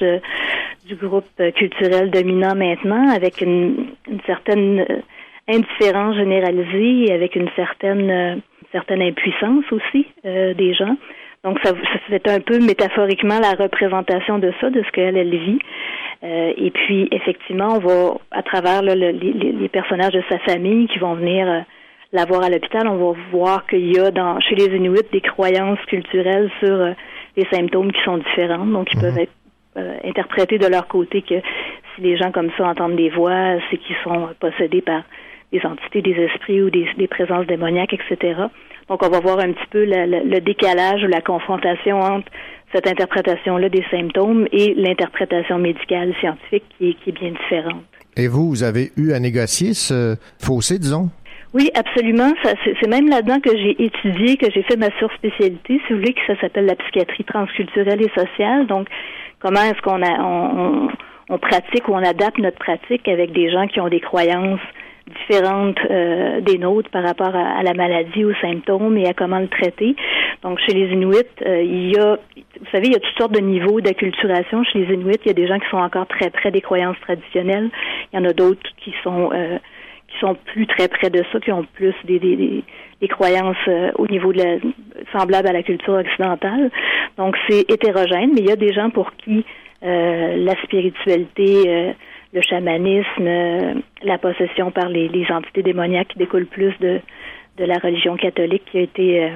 du groupe culturel dominant maintenant, avec une, certaine euh, indifférence généralisée et avec une certaine, euh, certaine impuissance aussi des gens. Donc, ça, c'est un peu métaphoriquement la représentation de ça, de ce qu'elle, elle vit. Euh, et puis, effectivement, on va, à travers les, personnages de sa famille qui vont venir euh, la voir à l'hôpital, on va voir qu'il y a dans, chez les Inuits des croyances culturelles sur euh, les symptômes qui sont différentes. Donc, ils peuvent mhm. être interprétés de leur côté que si les gens comme ça entendent des voix, c'est qu'ils sont possédés par des entités, des esprits ou des, des présences démoniaques, etc. Donc, on va voir un petit peu le, décalage ou la confrontation entre cette interprétation-là des symptômes et l'interprétation médicale scientifique qui est, bien différente. Et vous, vous avez eu à négocier ce fossé, disons? Oui, absolument. C'est même là-dedans que j'ai étudié, que j'ai fait ma surspécialité, si vous voulez, que ça s'appelle la psychiatrie transculturelle et sociale. Donc, comment est-ce qu'on on, on, pratique ou on adapte notre pratique avec des gens qui ont des croyances différentes euh, des nôtres par rapport à, la maladie, aux symptômes et à comment le traiter. Donc, chez les Inuits, euh, il y a, vous savez, il y a toutes sortes de niveaux d'acculturation. Chez les Inuits, il y a des gens qui sont encore très près des croyances traditionnelles. Il y en a d'autres qui sont euh, qui sont plus très près de ça, qui ont plus des, des, des, croyances au niveau de la, semblables à la culture occidentale. Donc, c'est hétérogène, mais il y a des gens pour qui la spiritualité le chamanisme, euh, la possession par les, entités démoniaques qui découlent plus de, de la religion catholique qui a été euh,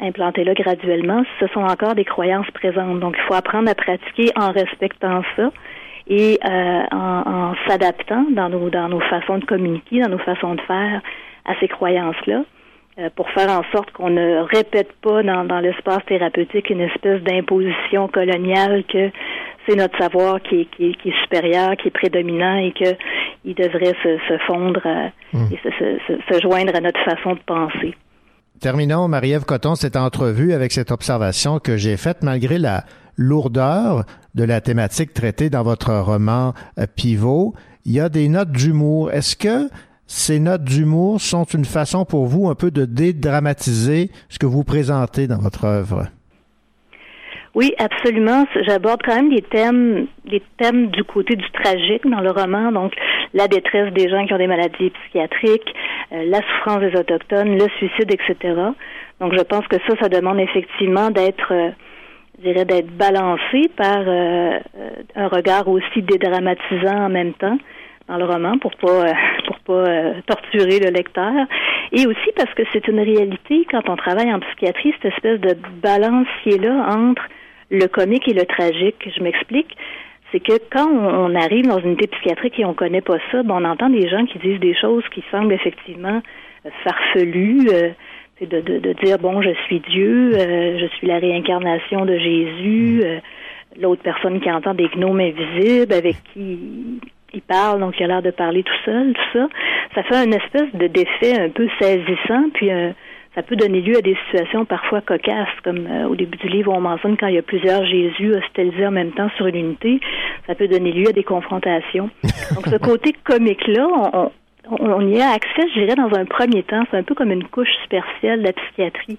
implantée là graduellement, ce sont encore des croyances présentes. Donc, il faut apprendre à pratiquer en respectant ça et euh, en, s'adaptant dans nos, dans nos façons de communiquer, dans nos façons de faire à ces croyances-là. Pour faire en sorte qu'on ne répète pas dans, dans l'espace thérapeutique une espèce d'imposition coloniale que c'est notre savoir qui est, qui, qui est, supérieur, qui est prédominant et qu'il devrait se, se fondre euh, hmm. et se, se, joindre à notre façon de penser. Terminons, Marie-Ève Coton, cette entrevue avec cette observation que j'ai faite malgré la lourdeur de la thématique traitée dans votre roman euh, Pivot. Il y a des notes d'humour. Est-ce que ces notes d'humour sont une façon pour vous un peu de dédramatiser ce que vous présentez dans votre œuvre? Oui, absolument. J'aborde quand même des thèmes, des thèmes du côté du tragique dans le roman, donc la détresse des gens qui ont des maladies psychiatriques, euh, la souffrance des autochtones, le suicide, etc. Donc, je pense que ça, ça demande effectivement d'être, euh, je dirais, d'être balancé par euh, un regard aussi dédramatisant en même temps dans le roman pour pas pour pas torturer le lecteur et aussi parce que c'est une réalité quand on travaille en psychiatrie cette espèce de balancier là entre le comique et le tragique. Je m'explique. C'est que quand on, arrive dans une unité psychiatrique et on connaît pas ça, ben on entend des gens qui disent des choses qui semblent effectivement euh, farfelues. Euh, de, de, de, dire bon je suis Dieu, euh, je suis la réincarnation de Jésus, mm. l'autre personne qui entend des gnomes invisibles avec qui il parle, donc il a l'air de parler tout seul, tout ça. Ça fait une espèce de d'effet un peu saisissant, puis un, ça peut donner lieu à des situations parfois cocasses, comme euh, au début du livre, on mentionne quand il y a plusieurs Jésus hospitalisés en même temps sur une unité, ça peut donner lieu à des confrontations. Donc ce côté comique-là, on, on, y a accès, je dirais, dans un premier temps. C'est un peu comme une couche superficielle de la psychiatrie.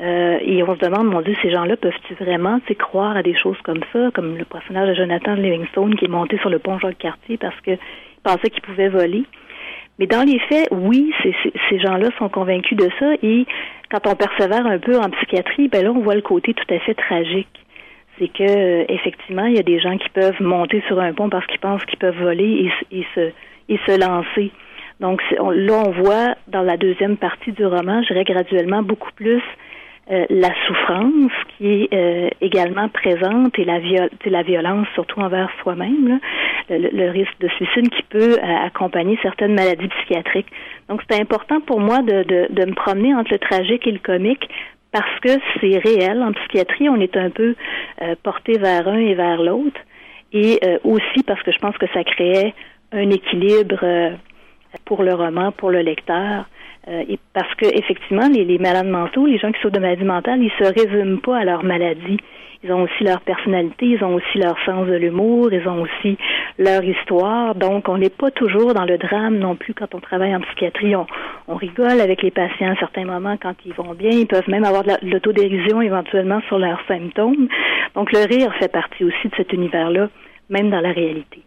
Euh, et on se demande, mon Dieu, ces gens-là peuvent-ils vraiment croire à des choses comme ça, comme le personnage de Jonathan Livingstone qui est monté sur le pont Jacques-Cartier parce qu'il pensait qu'il pouvait voler. Mais dans les faits, oui, ces gens-là sont convaincus de ça. Et quand on persévère un peu en psychiatrie, ben là, on voit le côté tout à fait tragique. C'est que euh, effectivement, il y a des gens qui peuvent monter sur un pont parce qu'ils pensent qu'ils peuvent voler et, se et se lancer. Donc là, on voit dans la deuxième partie du roman, je dirais graduellement beaucoup plus euh, la souffrance qui est euh, également présente et la, la violence surtout envers soi-même, le, risque de suicide qui peut euh, accompagner certaines maladies psychiatriques. Donc c'est important pour moi de, de, de, me promener entre le tragique et le comique parce que c'est réel. En psychiatrie, on est un peu porté vers un et vers l'autre. Et aussi parce que je pense que ça créait un équilibre pour le roman, pour le lecteur. Euh, parce que effectivement, les, les, malades mentaux, les gens qui souffrent de maladies mentales, ils se résument pas à leur maladie. Ils ont aussi leur personnalité, ils ont aussi leur sens de l'humour, ils ont aussi leur histoire. Donc, on n'est pas toujours dans le drame non plus quand on travaille en psychiatrie. On, on rigole avec les patients à certains moments quand ils vont bien. Ils peuvent même avoir de l'autodérision éventuellement sur leurs symptômes. Donc, le rire fait partie aussi de cet univers-là, même dans la réalité.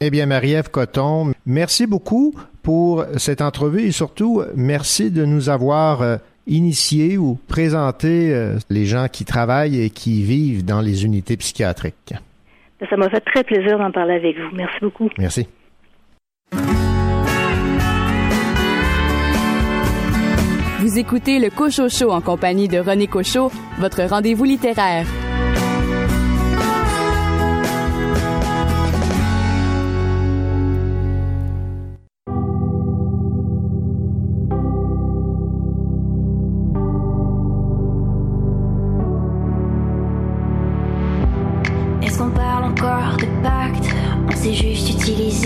Eh bien, Marie-Ève Coton, merci beaucoup pour cette entrevue et surtout, merci de nous avoir euh, initié ou présenté euh, les gens qui travaillent et qui vivent dans les unités psychiatriques. Ça m'a fait très plaisir d'en parler avec vous. Merci beaucoup. Merci. Vous écoutez le Cocho Show en compagnie de René Cochot, votre rendez-vous littéraire.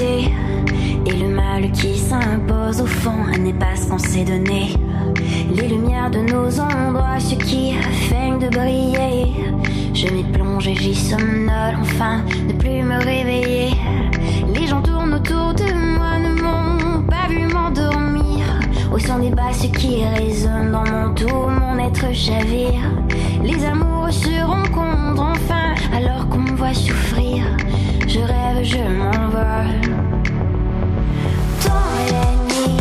Et le mal qui s'impose au fond n'est pas ce qu'on s'est donné. Les lumières de nos endroits, ce qui feignent de briller. Je m'y plonge et j'y somnole enfin, ne plus me réveiller. Les gens tournent autour de moi, ne m'ont pas vu m'endormir. Au son des basses qui résonnent dans mon tour, mon être chavire. Les amours se rencontrent enfin, alors qu'on me voit souffrir. Je rêve, je m'envole. Dans les nuits,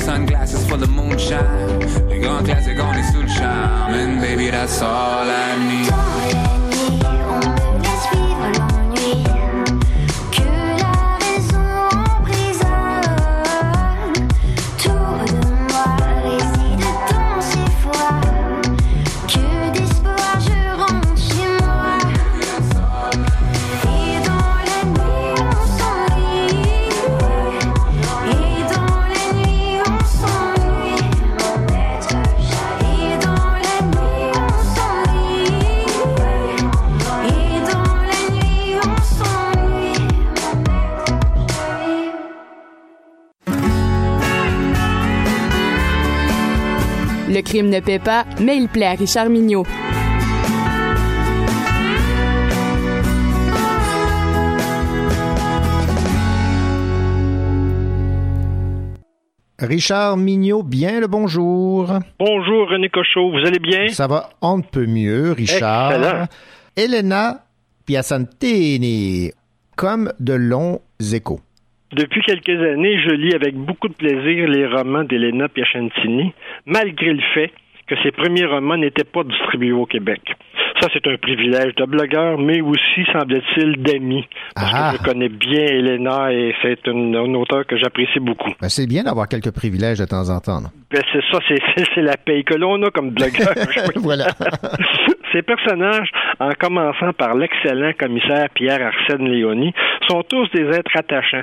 Sunglasses full of moonshine. Les grands classiques, on le charme. And baby, that's all I need. Crime ne paie pas, mais il plaît à Richard Mignot. Richard Mignot, bien le bonjour. Bonjour René Cochot, vous allez bien? Ça va on ne peut mieux, Richard. Excellent. Elena Piacentini, comme de longs échos. Depuis quelques années, je lis avec beaucoup de plaisir les romans d'Elena Piacentini, malgré le fait que ses premiers romans n'étaient pas distribués au Québec. Ça, c'est un privilège de blogueur, mais aussi, semble-t-il, d'ami. Parce Ah. que je connais bien Elena et c'est une, une auteure que j'apprécie beaucoup. Ben, c'est bien d'avoir quelques privilèges de temps en temps. non? Ben, c'est ça, c'est, c'est, c'est la paye que l'on a comme blogueur. voilà. Ces personnages, en commençant par l'excellent commissaire Pierre Arsène Léoni, sont tous des êtres attachants.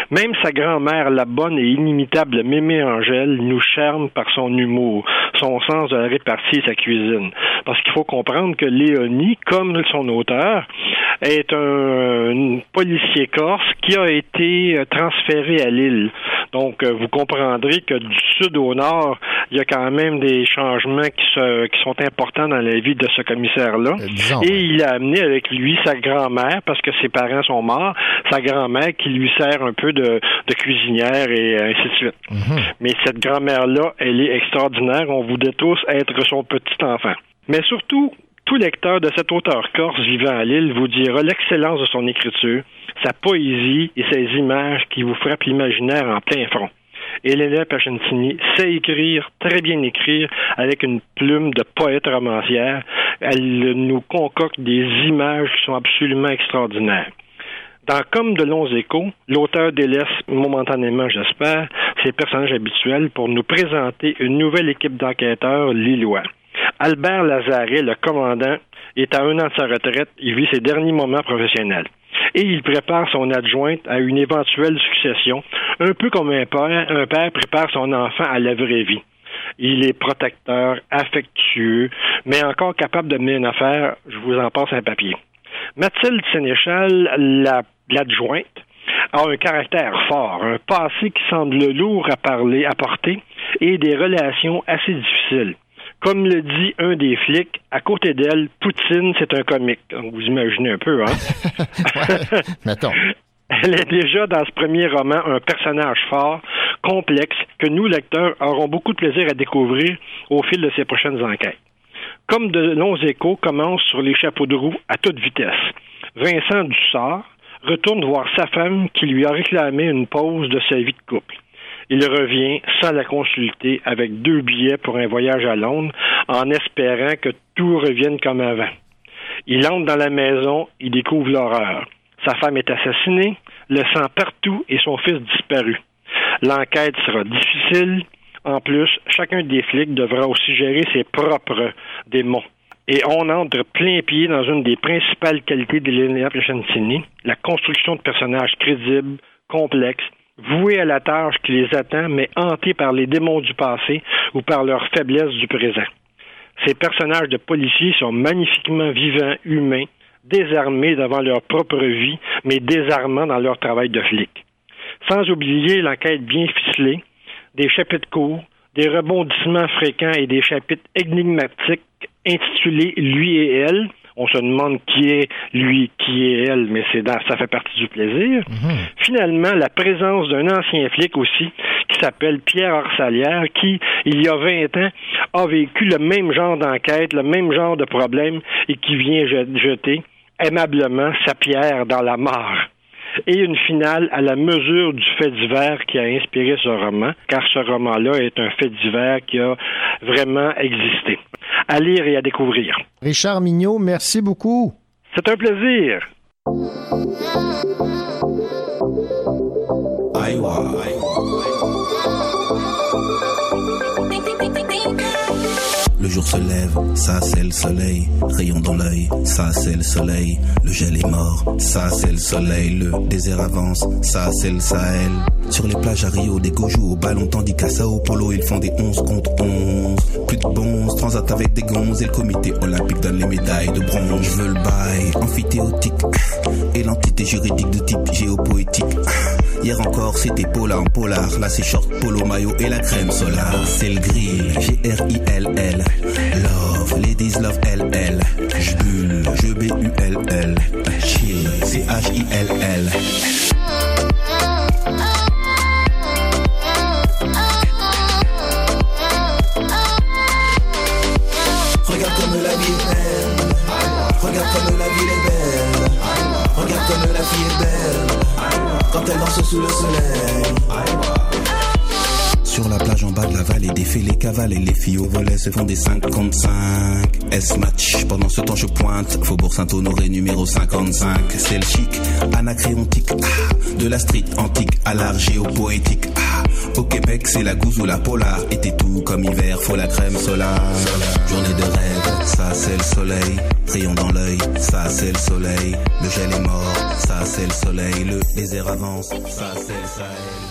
Même sa grand-mère, la bonne et inimitable Mémé Angèle, nous charme par son humour, son sens de la répartie et sa cuisine. Parce qu'il faut comprendre que Léonie, comme son auteur, est un, un policier corse qui a été euh, transféré à l'île. Donc, euh, vous comprendrez que du sud au nord, il y a quand même des changements qui, se- qui sont importants dans la vie de ce commissaire-là. disons, et il a amené avec lui sa grand-mère, parce que ses parents sont morts, sa grand-mère qui lui sert un peu de, de cuisinière et ainsi de suite. Mais cette grand-mère-là, elle est extraordinaire. On voudrait tous être son petit enfant. Mais surtout, tout lecteur de cet auteur corse vivant à Lille vous dira l'excellence de son écriture, sa poésie et ses images qui vous frappent l'imaginaire en plein front. Elena Pachentini sait écrire, très bien écrire, avec une plume de poète romancière. Elle nous concocte des images qui sont absolument extraordinaires. Dans Comme de longs échos, l'auteur délaisse momentanément, j'espère, ses personnages habituels pour nous présenter une nouvelle équipe d'enquêteurs lillois. Albert Lazaret, le commandant, est à un an de sa retraite. Il vit ses derniers moments professionnels. Et il prépare son adjointe à une éventuelle succession, un peu comme un père, un père prépare son enfant à la vraie vie. Il est protecteur, affectueux, mais encore capable de mener une affaire. Je vous en passe un papier. Mathilde Sénéchal, la- l'adjointe, a un caractère fort, un passé qui semble lourd à parler, à porter, et des relations assez difficiles. Comme le dit un des flics, à côté d'elle, Poutine, c'est un comique. Donc, vous imaginez un peu, hein? Mettons. Elle est déjà dans ce premier roman un personnage fort, complexe, que nous, lecteurs, aurons beaucoup de plaisir à découvrir au fil de ses prochaines enquêtes. Comme de longs échos commencent sur les chapeaux de roue à toute vitesse. Vincent Dussard retourne voir sa femme qui lui a réclamé une pause de sa vie de couple. Il revient sans la consulter avec deux billets pour un voyage à Londres en espérant que tout revienne comme avant. Il entre dans la maison, il découvre l'horreur. Sa femme est assassinée, le sang partout et son fils disparu. L'enquête sera difficile. En plus, chacun des flics devra aussi gérer ses propres démons. Et on entre plein pied dans une des principales qualités d'Elena Piacentini, la construction de personnages crédibles, complexes, voués à la tâche qui les attend, mais hantés par les démons du passé ou par leur faiblesse du présent. Ces personnages de policiers sont magnifiquement vivants, humains, désarmés devant leur propre vie, mais désarmants dans leur travail de flic. Sans oublier l'enquête bien ficelée, des chapitres courts, des rebondissements fréquents et des chapitres énigmatiques intitulés Lui et elle. On se demande qui est lui, qui est elle, mais c'est dans, ça fait partie du plaisir. Finalement, la présence d'un ancien flic aussi, qui s'appelle Pierre Orsalière, qui, il y a 20 ans, a vécu le même genre d'enquête, le même genre de problème, et qui vient je- jeter aimablement sa pierre dans la mare. Et une finale à la mesure du fait divers qui a inspiré ce roman, car ce roman-là est un fait divers qui a vraiment existé. À lire et à découvrir. Richard Mignot, merci beaucoup. C'est un plaisir. Le jour se lève, ça c'est le soleil. Rayon dans l'œil, ça c'est le soleil. Le gel est mort, ça c'est le soleil. Le désert avance, ça c'est le Sahel. Sur les plages à Rio, des go au ballon, tandis qu'à Sao Paulo, ils font des 11 contre 11. Plus de bons, transat avec des gonzes et le comité olympique donne les médailles de bronze. Je veux le bail, amphithéotique. Et l'entité juridique de type géopoétique. Hier encore, c'était polar en polar. Là, c'est short, polo, maillot et la crème solaire. C'est le grill, G-R-I-L-L. Love, ladies love L-L. J'bulle, je B-U-L-L. Chill, C-H-I-L-L. Regarde comme la vie est belle. Regarde comme la ville est belle. Regarde comme la fille est belle. Quand elle danse sous le soleil. Sur la plage en bas de la vallée, défait les cavales et les filles au volet se font des 55. S-match, pendant ce temps je pointe. Faubourg Saint-Honoré numéro 55. C'est le chic, anacréontique. Ah, de la street antique à l'art géopoétique. Ah, au Québec, c'est la gousse ou la polar. Été tout comme hiver, faut la crème solaire. Journée de rêve, ça c'est le soleil. Rayon dans l'œil, ça c'est le soleil. Le gel est mort, ça c'est le soleil. Le désert avance, ça c'est le Sahel.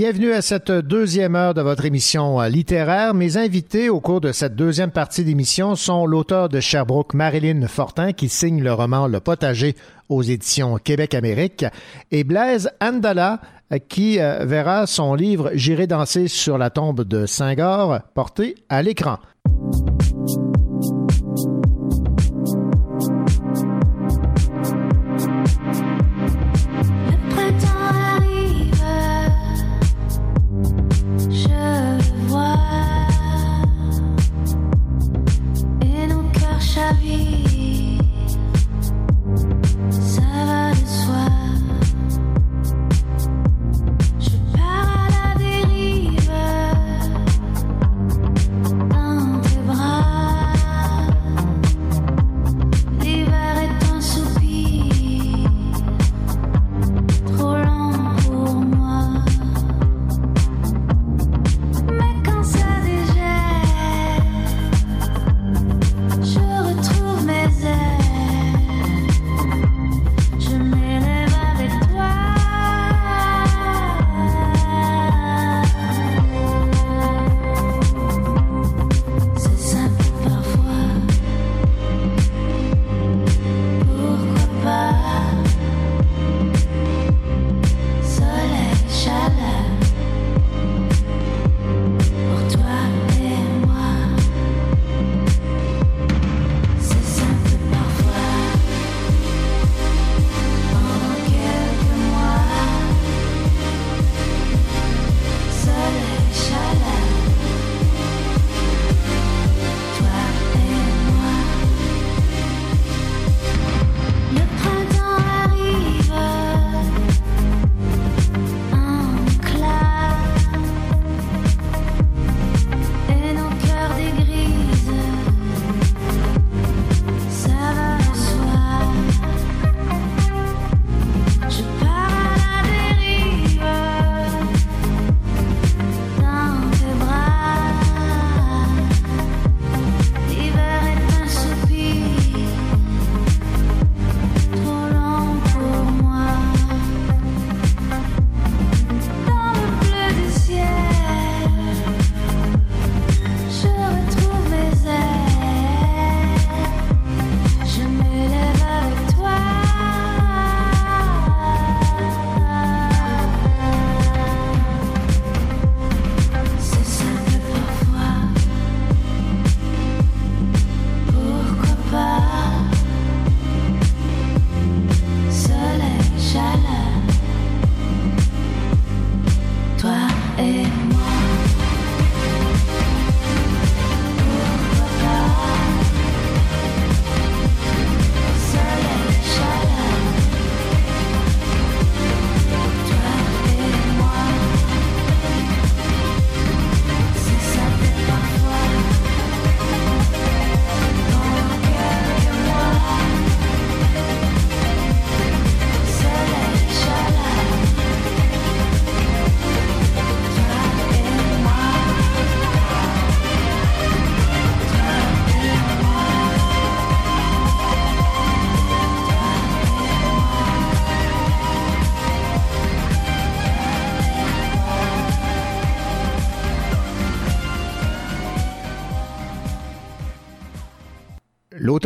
Bienvenue à cette deuxième heure de votre émission littéraire. Mes invités au cours de cette deuxième partie d'émission sont l'auteur de Sherbrooke, Marilyn Fortin, qui signe le roman Le Potager aux éditions Québec-Amérique, et Blaise Andala, qui euh, verra son livre J'irai danser sur la tombe de Saint-Gor porté à l'écran.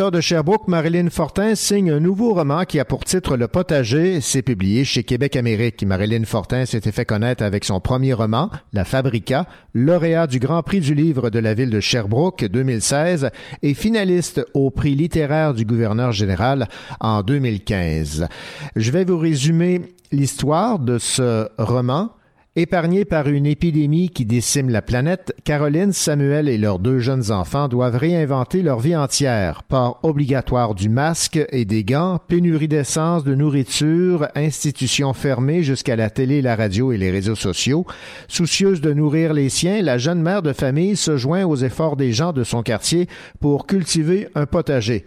L'auteur de Sherbrooke, Marilyn Fortin, signe un nouveau roman qui a pour titre Le Potager. C'est publié chez Québec Amérique. Marilyn Fortin s'était fait connaître avec son premier roman, La Fabrica, lauréat du Grand Prix du livre de la ville de Sherbrooke 2016 et finaliste au prix littéraire du gouverneur général en 2015. Je vais vous résumer l'histoire de ce roman. Épargnés par une épidémie qui décime la planète, Caroline, Samuel et leurs deux jeunes enfants doivent réinventer leur vie entière. Port obligatoire du masque et des gants, pénurie d'essence, de nourriture, institutions fermées jusqu'à la télé, la radio et les réseaux sociaux. Soucieuse de nourrir les siens, la jeune mère de famille se joint aux efforts des gens de son quartier pour cultiver un potager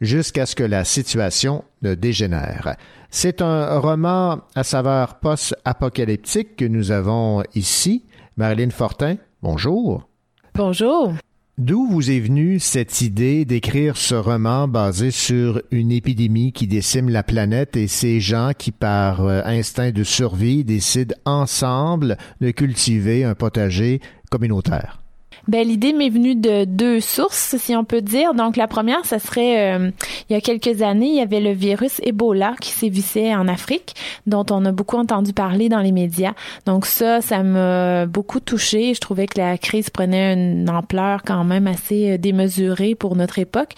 jusqu'à ce que la situation ne dégénère. C'est un roman à saveur post-apocalyptique que nous avons ici. Marilyn Fortin, bonjour. Bonjour. D'où vous est venue cette idée d'écrire ce roman basé sur une épidémie qui décime la planète et ces gens qui, par euh, instinct de survie, décident ensemble de cultiver un potager communautaire? Ben, l'idée m'est venue de deux sources, si on peut dire. Donc, la première, ça serait, euh, il y a quelques années, il y avait le virus Ebola qui sévissait en Afrique, dont on a beaucoup entendu parler dans les médias. Donc, ça, ça m'a beaucoup touché. Je trouvais que la crise prenait une ampleur quand même assez euh, démesurée pour notre époque.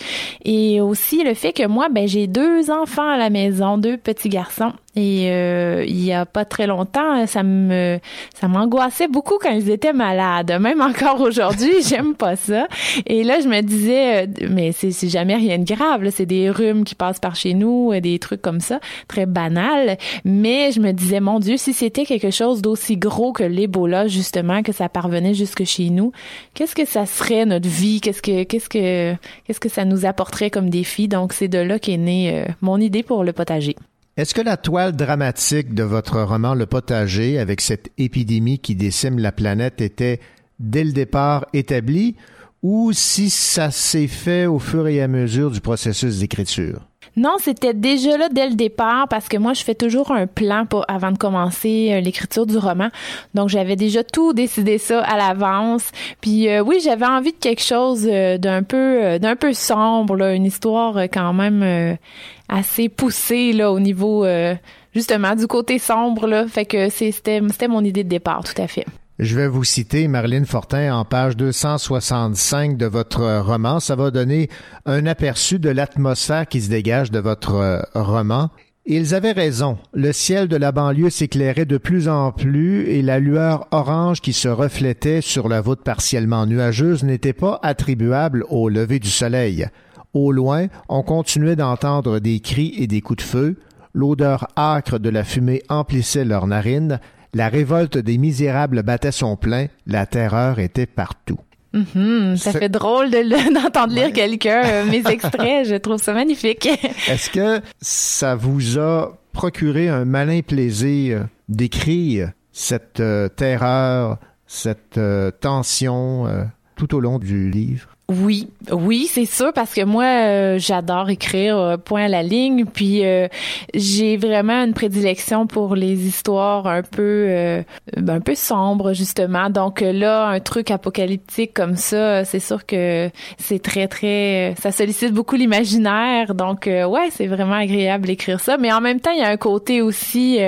Et aussi le fait que moi, ben, j'ai deux enfants à la maison, deux petits garçons. Et euh, il y a pas très longtemps, ça me ça m'angoissait beaucoup quand ils étaient malades. Même encore aujourd'hui, j'aime pas ça. Et là, je me disais, euh, mais c'est jamais rien de grave. C'est des rhumes qui passent par chez nous, euh, des trucs comme ça, très banal. Mais je me disais, mon Dieu, si c'était quelque chose d'aussi gros que l'Ebola, justement, que ça parvenait jusque chez nous, qu'est-ce que ça serait notre vie? Qu'est-ce que qu'est-ce que qu'est-ce que ça nous apporterait comme défi? Donc, c'est de là qu'est née mon idée pour le potager. Est-ce que la toile dramatique de votre roman Le Potager, avec cette épidémie qui décime la planète, était dès le départ établie ou si ça s'est fait au fur et à mesure du processus d'écriture? Non, c'était déjà là dès le départ parce que moi, je fais toujours un plan avant de commencer euh, l'écriture du roman. Donc, j'avais déjà tout décidé ça à l'avance. Puis euh, oui, j'avais envie de quelque chose euh, d'un peu peu sombre, une histoire quand même assez poussée là au niveau justement du côté sombre là. Fait que c'était mon idée de départ, tout à fait. Je vais vous citer Marlène Fortin en page 265 de votre roman. Ça va donner un aperçu de l'atmosphère qui se dégage de votre euh, roman. Ils avaient raison. Le ciel de la banlieue s'éclairait de plus en plus et la lueur orange qui se reflétait sur la voûte partiellement nuageuse n'était pas attribuable au lever du soleil. Au loin, on continuait d'entendre des cris et des coups de feu. L'odeur âcre de la fumée emplissait leurs narines la révolte des misérables battait son plein, la terreur était partout. Mm-hmm. ça fait drôle d'entendre lire quelqu'un euh, mes extraits. Je trouve ça magnifique. Est-ce que ça vous a procuré un malin plaisir d'écrire cette euh, terreur, cette euh, tension tout au long du livre? Oui, oui, c'est sûr parce que moi euh, j'adore écrire euh, point à la ligne puis euh, j'ai vraiment une prédilection pour les histoires un peu un peu sombres justement. Donc là un truc apocalyptique comme ça, c'est sûr que c'est très très ça sollicite beaucoup l'imaginaire. Donc ouais, c'est vraiment agréable d'écrire ça, mais en même temps il y a un côté aussi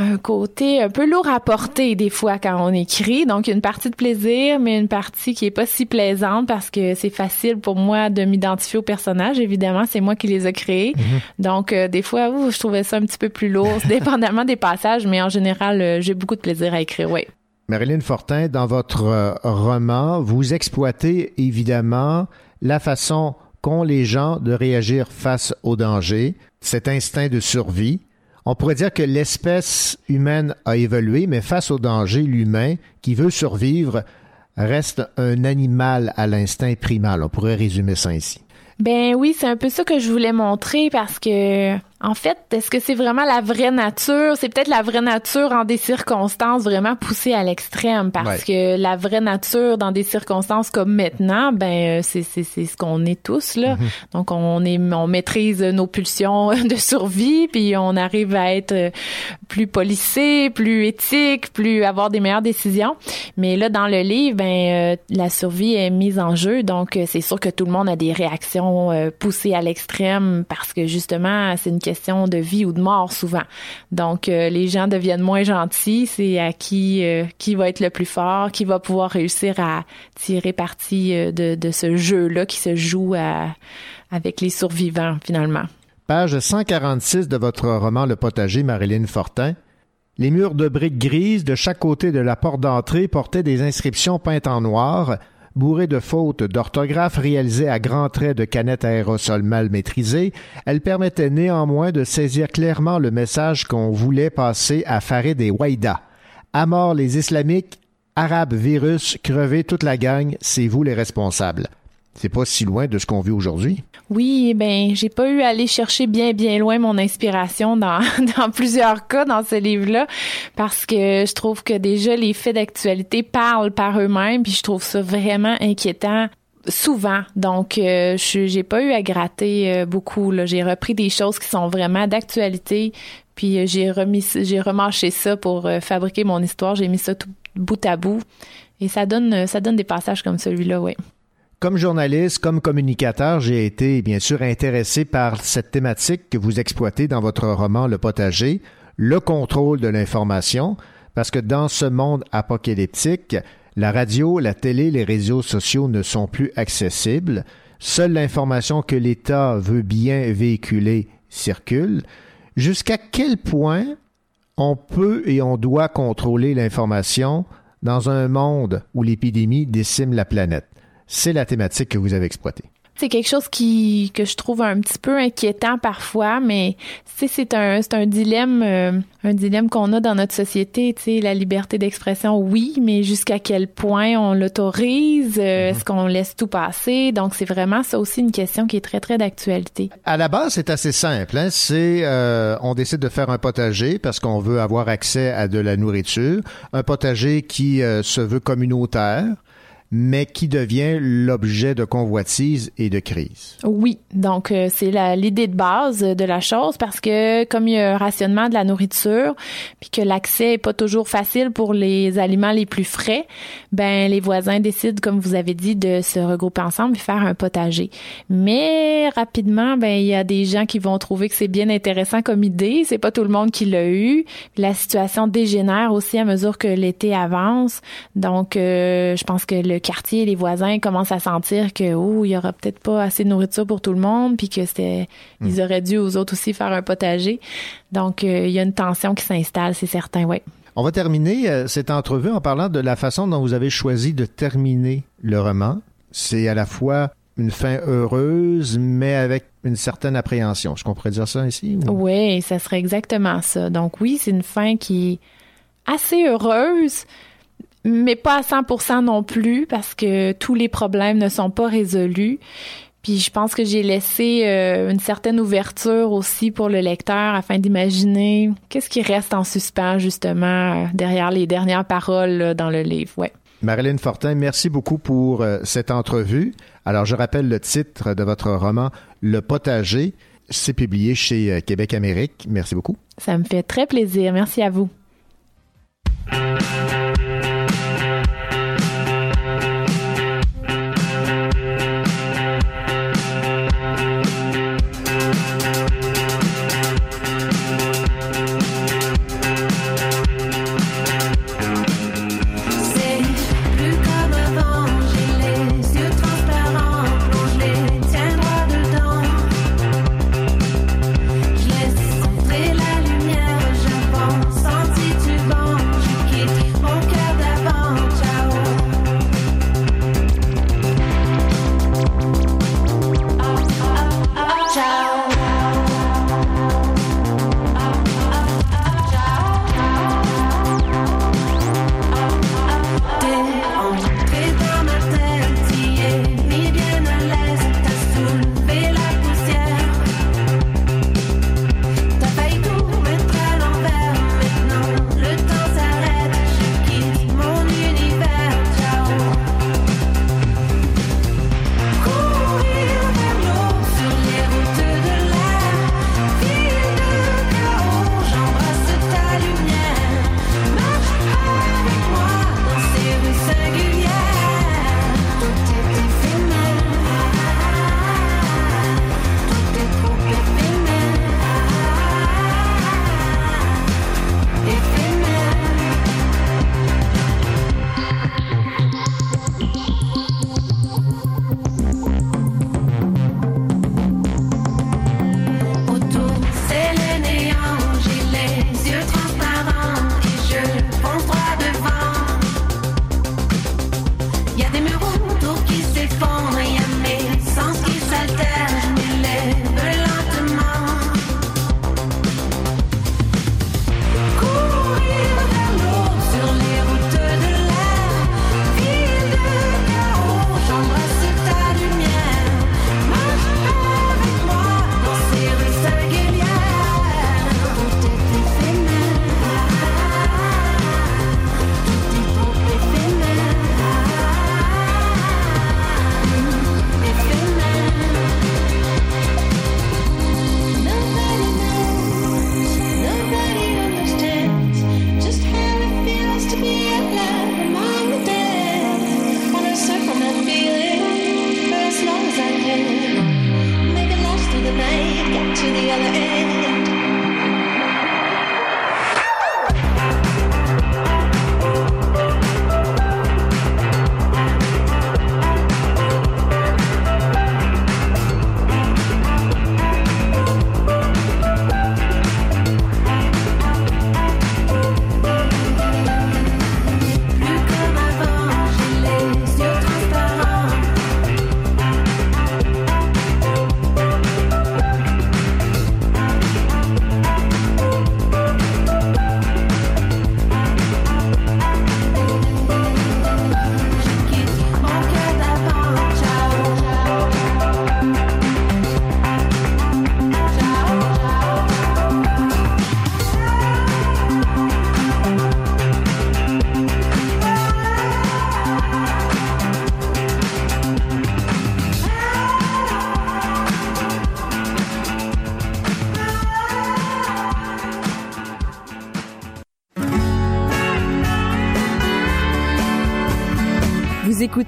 un côté un peu lourd à porter des fois quand on écrit. Donc, une partie de plaisir, mais une partie qui est pas si plaisante parce que c'est facile pour moi de m'identifier aux personnages. Évidemment, c'est moi qui les ai créés. Mm-hmm. Donc, euh, des fois, je trouvais ça un petit peu plus lourd, dépendamment des passages, mais en général, euh, j'ai beaucoup de plaisir à écrire, oui. Marilyn Fortin, dans votre euh, roman, vous exploitez évidemment la façon qu'ont les gens de réagir face au danger, cet instinct de survie, on pourrait dire que l'espèce humaine a évolué, mais face au danger, l'humain, qui veut survivre, reste un animal à l'instinct primal. On pourrait résumer ça ainsi. Ben oui, c'est un peu ça que je voulais montrer parce que En fait, est-ce que c'est vraiment la vraie nature? C'est peut-être la vraie nature en des circonstances vraiment poussées à l'extrême parce que la vraie nature dans des circonstances comme maintenant, ben euh, c'est c'est c'est ce qu'on est tous là. Mhm. Donc on est on maîtrise nos pulsions de survie puis on arrive à être euh, plus policé, plus éthique, plus avoir des meilleures décisions. Mais là dans le livre, ben euh, la survie est mise en jeu. Donc c'est sûr que tout le monde a des réactions poussées à l'extrême parce que justement c'est une question de vie ou de mort souvent. Donc euh, les gens deviennent moins gentils, c'est à qui euh, qui va être le plus fort, qui va pouvoir réussir à tirer parti euh, de, de ce jeu-là qui se joue avec les survivants finalement. Page 146 de votre roman Le potager, Marilyn Fortin. Les murs de briques grises de chaque côté de la porte d'entrée portaient des inscriptions peintes en noir Bourrée de fautes d'orthographe réalisées à grands traits de canettes aérosols mal maîtrisées, elle permettait néanmoins de saisir clairement le message qu'on voulait passer à Farid et Waïda. À mort les islamiques, arabes virus, crevez toute la gang, c'est vous les responsables. C'est pas si loin de ce qu'on vit aujourd'hui. Oui, ben j'ai pas eu à aller chercher bien bien loin mon inspiration dans, plusieurs cas dans ce livre-là parce que je trouve que déjà les faits d'actualité parlent par eux-mêmes puis je trouve ça vraiment inquiétant souvent. Donc, euh, je j'ai pas eu à gratter euh, beaucoup. J'ai repris des choses qui sont vraiment d'actualité, puis euh, j'ai remis, j'ai remarché ça pour fabriquer mon histoire. J'ai mis ça tout bout à bout, et ça donne, ça donne des passages comme celui-là, oui. Comme journaliste, comme communicateur, j'ai été bien sûr intéressé par cette thématique que vous exploitez dans votre roman Le potager, le contrôle de l'information, parce que dans ce monde apocalyptique, la radio, la télé, les réseaux sociaux ne sont plus accessibles. Seule l'information que l'État veut bien véhiculer circule. Jusqu'à quel point on peut et on doit contrôler l'information dans un monde où l'épidémie décime la planète? C'est la thématique que vous avez exploitée. C'est quelque chose qui que je trouve un petit peu inquiétant parfois, mais c'est un c'est un dilemme euh, un dilemme qu'on a dans notre société. Tu la liberté d'expression, oui, mais jusqu'à quel point on l'autorise euh, mm-hmm. Est-ce qu'on laisse tout passer? Donc c'est vraiment ça aussi une question qui est très très d'actualité. À la base, c'est assez simple. Hein? C'est euh, on décide de faire un potager parce qu'on veut avoir accès à de la nourriture, un potager qui se veut communautaire mais qui devient l'objet de convoitise et de crise. Oui, donc euh, c'est l'idée de base de la chose parce que comme il y a un rationnement de la nourriture, puis que l'accès est pas toujours facile pour les aliments les plus frais, ben les voisins décident, comme vous avez dit, de se regrouper ensemble et faire un potager. Mais rapidement, ben il y a des gens qui vont trouver que c'est bien intéressant comme idée. C'est pas tout le monde qui l'a eu. La situation dégénère aussi à mesure que l'été avance. Donc, euh, je pense que le quartier, les voisins commencent à sentir que oh, il y aura peut-être pas assez de nourriture pour tout le monde, puis que c'était, hmm. ils auraient dû aux autres aussi faire un potager. Donc euh, il y a une tension qui s'installe, c'est certain, oui. On va terminer euh, cette entrevue en parlant de la façon dont vous avez choisi de terminer le roman. C'est à la fois une fin heureuse, mais avec une certaine appréhension. Je comprends dire ça ici? Oui, ça serait exactement ça. Donc oui, c'est une fin qui est assez heureuse, mais pas à 100% non plus parce que tous les problèmes ne sont pas résolus. Puis je pense que j'ai laissé euh, une certaine ouverture aussi pour le lecteur afin d'imaginer qu'est-ce qui reste en suspens justement euh, derrière les dernières paroles dans le livre. Ouais. Marilyn Fortin, merci beaucoup pour euh, cette entrevue. Alors je rappelle le titre de votre roman Le potager. C'est publié chez Québec Amérique. Merci beaucoup. Ça me fait très plaisir. Merci à vous.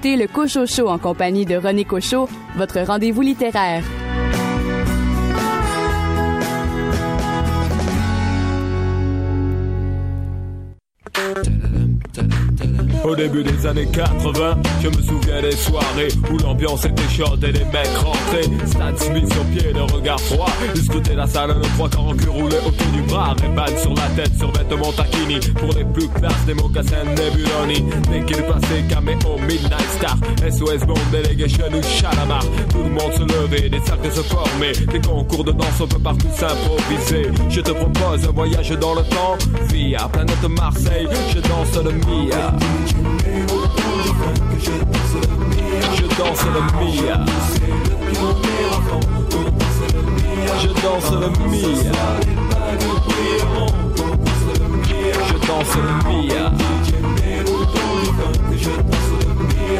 Le Cocho Show en compagnie de René Cochot, votre rendez-vous littéraire. Au début des années 80, je me souviens des soirées où l'ambiance était chaude et les mecs rentraient. Stan Smith sur pied, le regard froid. Discuter la salle, le trois cul roulé autour bras. Ray sur la tête, sur vêtements taquini. Pour les plus classes, des mocassins Nebuloni. Dès qu'il passait, caméo, Midnight Star. SOS Bond, Delegation ou Chalamar. Tout le monde se levait, des cercles se formaient. Des concours de danse, on peut partout s'improviser. Je te propose un voyage dans le temps. Via planète Marseille, je danse le Mia. Je danse le Mia. Je danse le Mia. Je danse le Mia.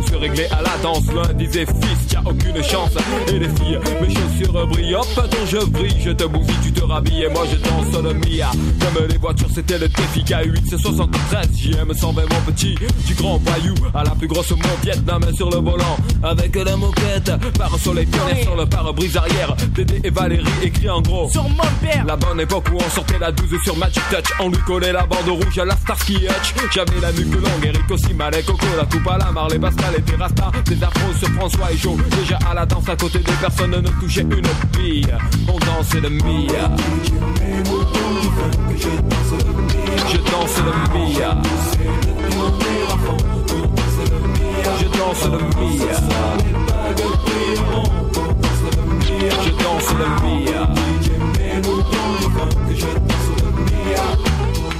ou se régler à la danse. L'un disait fils, y'a aucune chance. Et les filles, mes chaussures brillent. Hop, attends, je brille, je te bousille, tu te rhabilles. Et moi je danse le Mia. Comme les voitures, c'était le défi K8, c'est 73. JM 120, mon petit. Du grand voyou à la plus grosse. La main sur le volant. Avec la moquette. Par sur les pionniers, sur le pare-brise arrière. Dédé et Valérie écrit en gros. Sur mon père. La bonne époque où on sortait la 12 sur Magic Touch. On lui collait la bande rouge à la Starsky Hutch. J'avais la nuque longue, Eric aussi, Malek, Coco, la coupe à la Marley, Pascal et Rasta. Des afros sur François et Joe. Déjà à la danse à côté des personnes ne touchait une fille. On dansait le Mia. Je danse le Mia. Je danse le Mia. Je danse le Mia.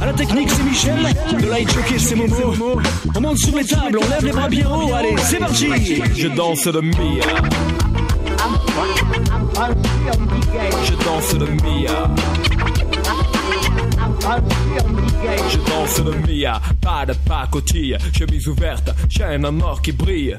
À la technique, c'est Michel. Le light jockey, c'est Momo. On monte sur les tables, on lève les bras bien haut. Allez, c'est parti. Je danse le Mia. Je danse le Mia. Je danse le Mia, pas de pacotille, chemise ouverte, chaîne en or qui brille.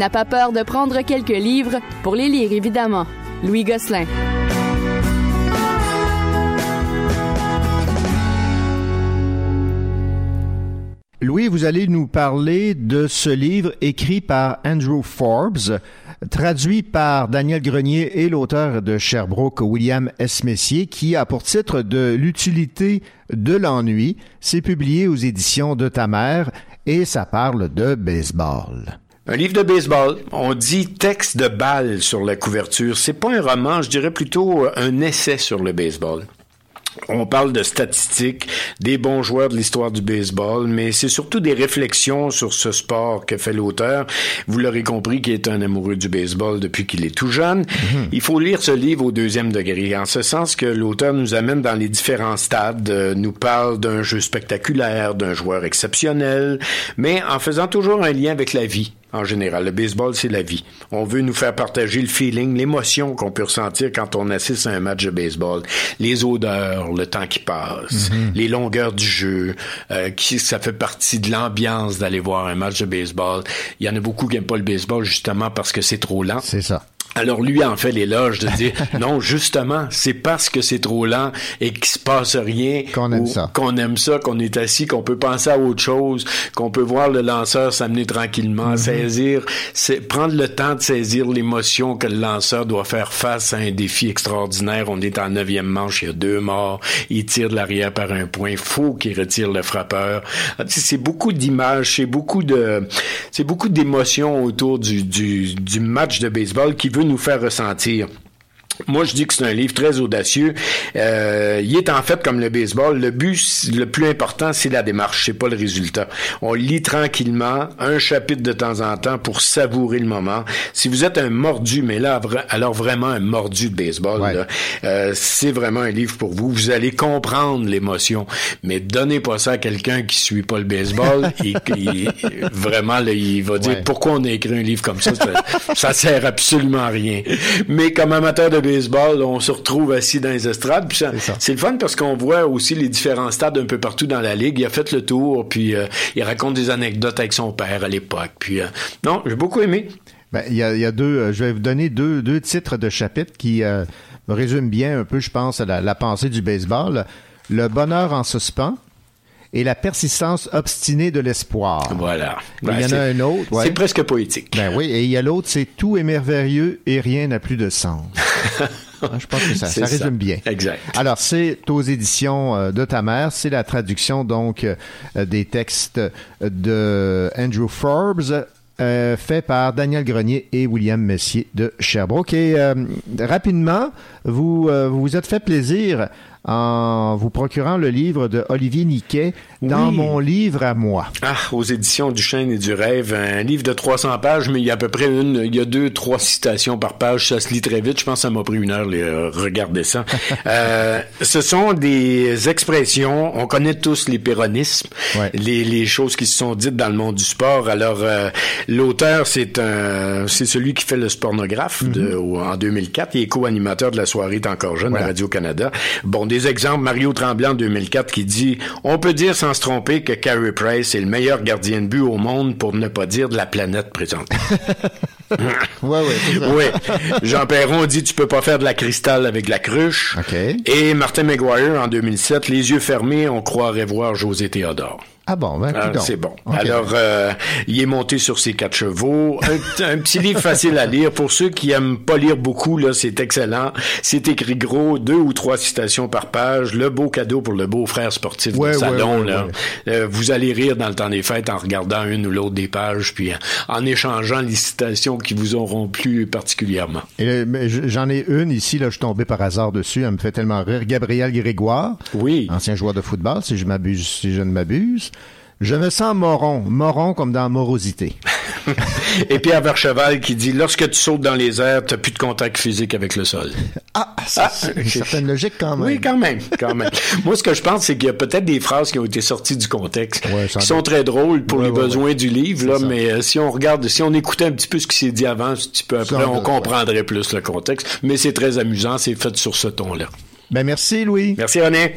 n'a pas peur de prendre quelques livres pour les lire, évidemment. Louis Gosselin. Louis, vous allez nous parler de ce livre écrit par Andrew Forbes, traduit par Daniel Grenier et l'auteur de Sherbrooke, William S. Messier, qui a pour titre de L'utilité de l'ennui. C'est publié aux éditions de ta mère et ça parle de baseball. Un livre de baseball. On dit texte de balle sur la couverture. C'est pas un roman, je dirais plutôt un essai sur le baseball. On parle de statistiques, des bons joueurs de l'histoire du baseball, mais c'est surtout des réflexions sur ce sport que fait l'auteur. Vous l'aurez compris qui est un amoureux du baseball depuis qu'il est tout jeune. Mhm. Il faut lire ce livre au deuxième degré, en ce sens que l'auteur nous amène dans les différents stades, euh, nous parle d'un jeu spectaculaire, d'un joueur exceptionnel, mais en faisant toujours un lien avec la vie en général. Le baseball, c'est la vie. On veut nous faire partager le feeling, l'émotion qu'on peut ressentir quand on assiste à un match de baseball. Les odeurs, le temps qui passe, Mhm. les longueurs du jeu, euh, qui ça fait partie de l'ambiance d'aller voir un match de baseball. Il y en a beaucoup qui n'aiment pas le baseball justement parce que c'est trop lent. C'est ça. Alors lui en fait l'éloge de dire non justement c'est parce que c'est trop lent et qu'il se passe rien Qu'on aime ça. qu'on aime ça qu'on est assis qu'on peut penser à autre chose qu'on peut voir le lanceur s'amener tranquillement saisir c'est prendre le temps de saisir l'émotion que le lanceur doit faire face à un défi extraordinaire. On est en neuvième manche il y a deux morts il tire de l'arrière par un point faut qu'il retire le frappeur. Ah, c'est beaucoup d'images c'est beaucoup de c'est beaucoup d'émotions autour du, du, du match de baseball qui veut nous faire ressentir. Moi, je dis que c'est un livre très audacieux. Euh, il est en fait comme le baseball. Le but le plus important, c'est la démarche, c'est pas le résultat. On lit tranquillement, un chapitre de temps en temps pour savourer le moment. Si vous êtes un mordu, mais là, alors vraiment un mordu de baseball, là, euh, c'est vraiment un livre pour vous. Vous allez comprendre l'émotion, mais donnez pas ça à quelqu'un qui suit pas le baseball et qui vraiment là, il va dire Ouais. pourquoi on a écrit un livre comme ça. Ça, ça sert absolument à rien. Mais comme amateur de baseball, on se retrouve assis dans les estrades. Puis c'est le fun parce qu'on voit aussi les différents stades un peu partout dans la ligue. Il a fait le tour, puis euh, il raconte des anecdotes avec son père à l'époque. Puis euh, non, j'ai beaucoup aimé. Ben, il y a, il y a deux, euh, je vais vous donner deux, deux titres de chapitres qui me résument bien un peu, je pense, la, la pensée du baseball. Le bonheur en suspens et la persistance obstinée de l'espoir. Voilà. il y en c'est- a un autre. ouais. C'est presque poétique. Ben oui, et il y a l'autre, c'est tout est merveilleux et rien n'a plus de sens. Ah, Je pense que ça, résume bien. Exact. Alors, c'est aux éditions euh, de ta mère. C'est la traduction, donc, euh, des textes de Andrew Forbes, euh, fait par Daniel Grenier et William Messier de Sherbrooke. Et euh, rapidement, vous euh, vous vous êtes fait plaisir en vous procurant le livre de Olivier Niquet dans Oui. mon livre à moi. Ah, aux éditions du Chêne et du Rêve, un livre de 300 pages, mais il y a à peu près une, il y a deux, trois citations par page. Ça se lit très vite. Je pense que ça m'a pris une heure, les, euh, regarder ça. Euh, ce sont des expressions. On connaît tous les péronismes, les, les choses qui se sont dites dans le monde du sport. Alors, euh, l'auteur, c'est un, c'est celui qui fait le spornographe de, au- en 2004. Il est co-animateur de la soirée T'es encore jeune à Radio-Canada. Bon, des exemples. Mario Tremblay en 2004 qui dit, on peut dire sans se tromper que Carey Price est le meilleur gardien de but au monde pour ne pas dire de la planète présente. ouais, ouais. Jean Perron dit tu peux pas faire de la cristal avec de la cruche. Et Martin McGuire en 2007, les yeux fermés, on croirait voir José Théodore. Ah bon, ben, Ah, c'est bon. Alors, euh, il est monté sur ses quatre chevaux. Un, un petit livre facile à lire. Pour ceux qui aiment pas lire beaucoup, là, c'est excellent. C'est écrit gros, deux ou trois citations par page. Le beau cadeau pour le beau frère sportif Ouais, du ouais, salon. ouais, là. Euh, vous allez rire dans le temps des fêtes en regardant une ou l'autre des pages, puis en, en échangeant les citations qui vous auront plu particulièrement. J- j'en ai une ici, là, je suis tombé par hasard dessus, elle me fait tellement rire. Gabriel Grégoire, oui. ancien joueur de football, si je m'abuse, si je ne m'abuse. Je me sens moron, moron comme dans morosité. Et Pierre Vercheval qui dit lorsque tu sautes dans les airs, tu plus de contact physique avec le sol. Ah, ça, c'est une certaine logique quand même. Oui, quand même, quand même. Moi, ce que je pense, c'est qu'il y a peut-être des phrases qui ont été sorties du contexte, qui sont très drôles pour Ouais, les ouais, besoins du livre, là, mais euh, si on regarde, si on écoutait un petit peu ce qui s'est dit avant, un petit peu après, on comprendrait plus le contexte. Mais c'est très amusant, c'est fait sur ce ton-là. Ben merci, Louis. Merci, René.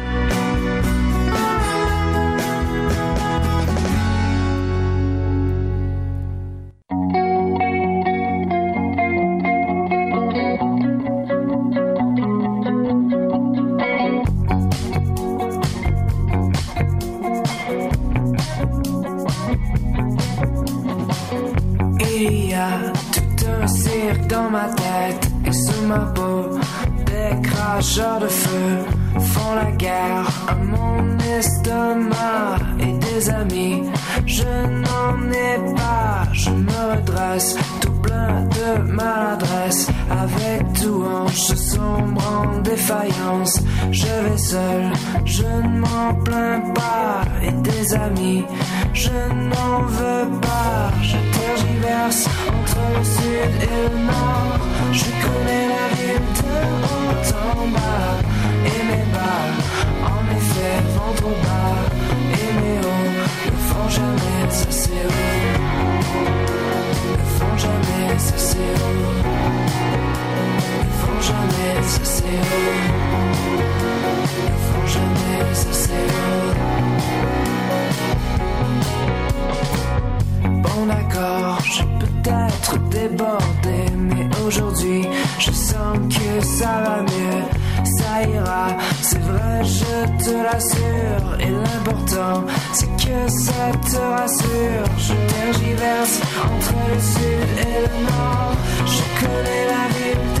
Je vais seul, je ne m'en plains pas. Et des amis, je n'en veux pas. Je tergiverse entre le sud et le nord. Je connais la ville de haut en bas et mes bas. En effet, ventre au bas et mes hauts ne font jamais assez haut. Ne font jamais assez haut. Ne font jamais assez haut. Ne font jamais assez haut. Bon d'accord, j'ai peut-être débordé, mais aujourd'hui je sens que ça va mieux, ça ira, c'est vrai, je te l'assure. Et l'important, c'est que ça te rassure. Je tergiverse entre le sud et le nord. Je connais la ville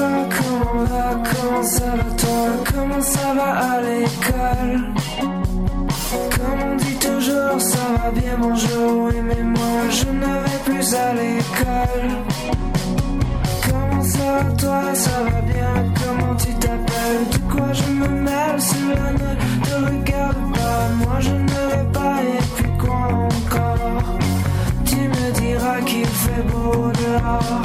toi Comment va Comment ça va toi Comment ça va à l'école Comme on dit toujours ça va bien bonjour Oui mais moi je ne vais plus à l'école Comment ça va toi Ça va bien Comment tu t'appelles De quoi je me mêle Cela ne te regarde pas Moi je ne vais pas et puis quoi encore Tu me diras qu'il fait beau dehors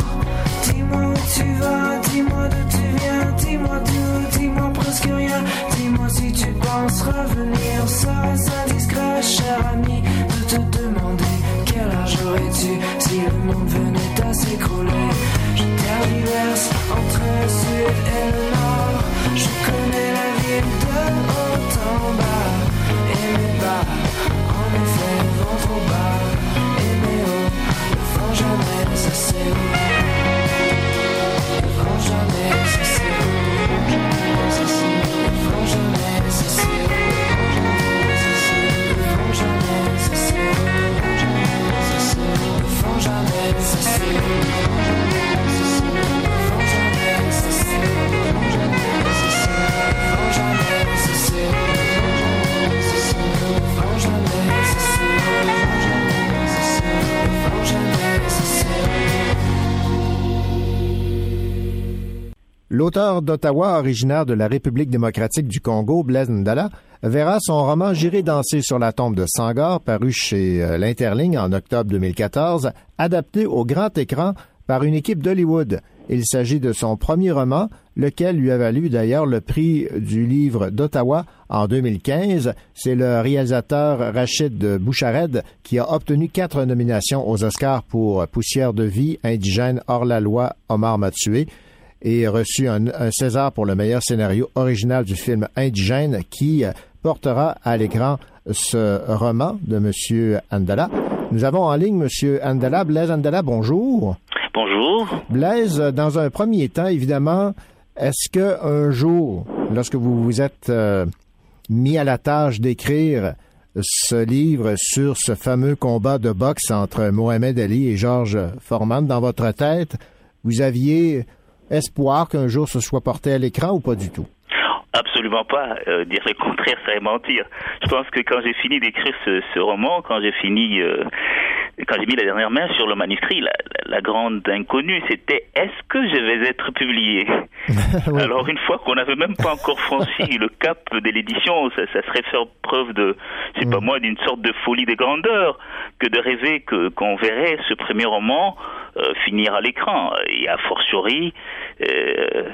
Dis-moi où tu vas, dis-moi d'où tu viens, dis-moi tout, dis-moi presque rien. Dis-moi si tu penses revenir, serait-ce indiscret, cher ami, de te demander quel âge aurais-tu si le monde venait à s'écrouler. Je tergiverse entre le sud et le nord, je connais la ville de haut en bas et mes bas. En effet, ventre au bas et mes hauts ne font jamais assez haut. L'auteur d'Ottawa, originaire de la République démocratique du Congo, Blaise Ndala, verra son roman J'irai danser sur la tombe de Sangor, paru chez euh, l'Interligne en octobre 2014, adapté au grand écran par une équipe d'Hollywood. Il s'agit de son premier roman, lequel lui a valu d'ailleurs le prix du livre d'Ottawa en 2015. C'est le réalisateur Rachid Bouchared qui a obtenu quatre nominations aux Oscars pour Poussière de vie, Indigène, Hors la loi, Omar m'a tué et reçu un, un, César pour le meilleur scénario original du film Indigène qui portera à l'écran ce roman de M. Andala. Nous avons en ligne M. Andala. Blaise Andala, bonjour. Bonjour. Blaise, dans un premier temps, évidemment, est-ce que un jour, lorsque vous vous êtes euh, mis à la tâche d'écrire ce livre sur ce fameux combat de boxe entre Mohamed Ali et Georges Foreman, dans votre tête, vous aviez espoir qu'un jour ce soit porté à l'écran ou pas du tout? Absolument pas. Euh, dire le contraire serait mentir. Je pense que quand j'ai fini d'écrire ce, ce, roman, quand j'ai fini, euh, quand j'ai mis la dernière main sur le manuscrit, la, la, grande inconnue, c'était est-ce que je vais être publié oui. Alors une fois qu'on n'avait même pas encore franchi le cap de l'édition, ça, ça, serait faire preuve de, c'est mm. pas moi, d'une sorte de folie des grandeurs que de rêver que qu'on verrait ce premier roman finir à l'écran et a fortiori euh,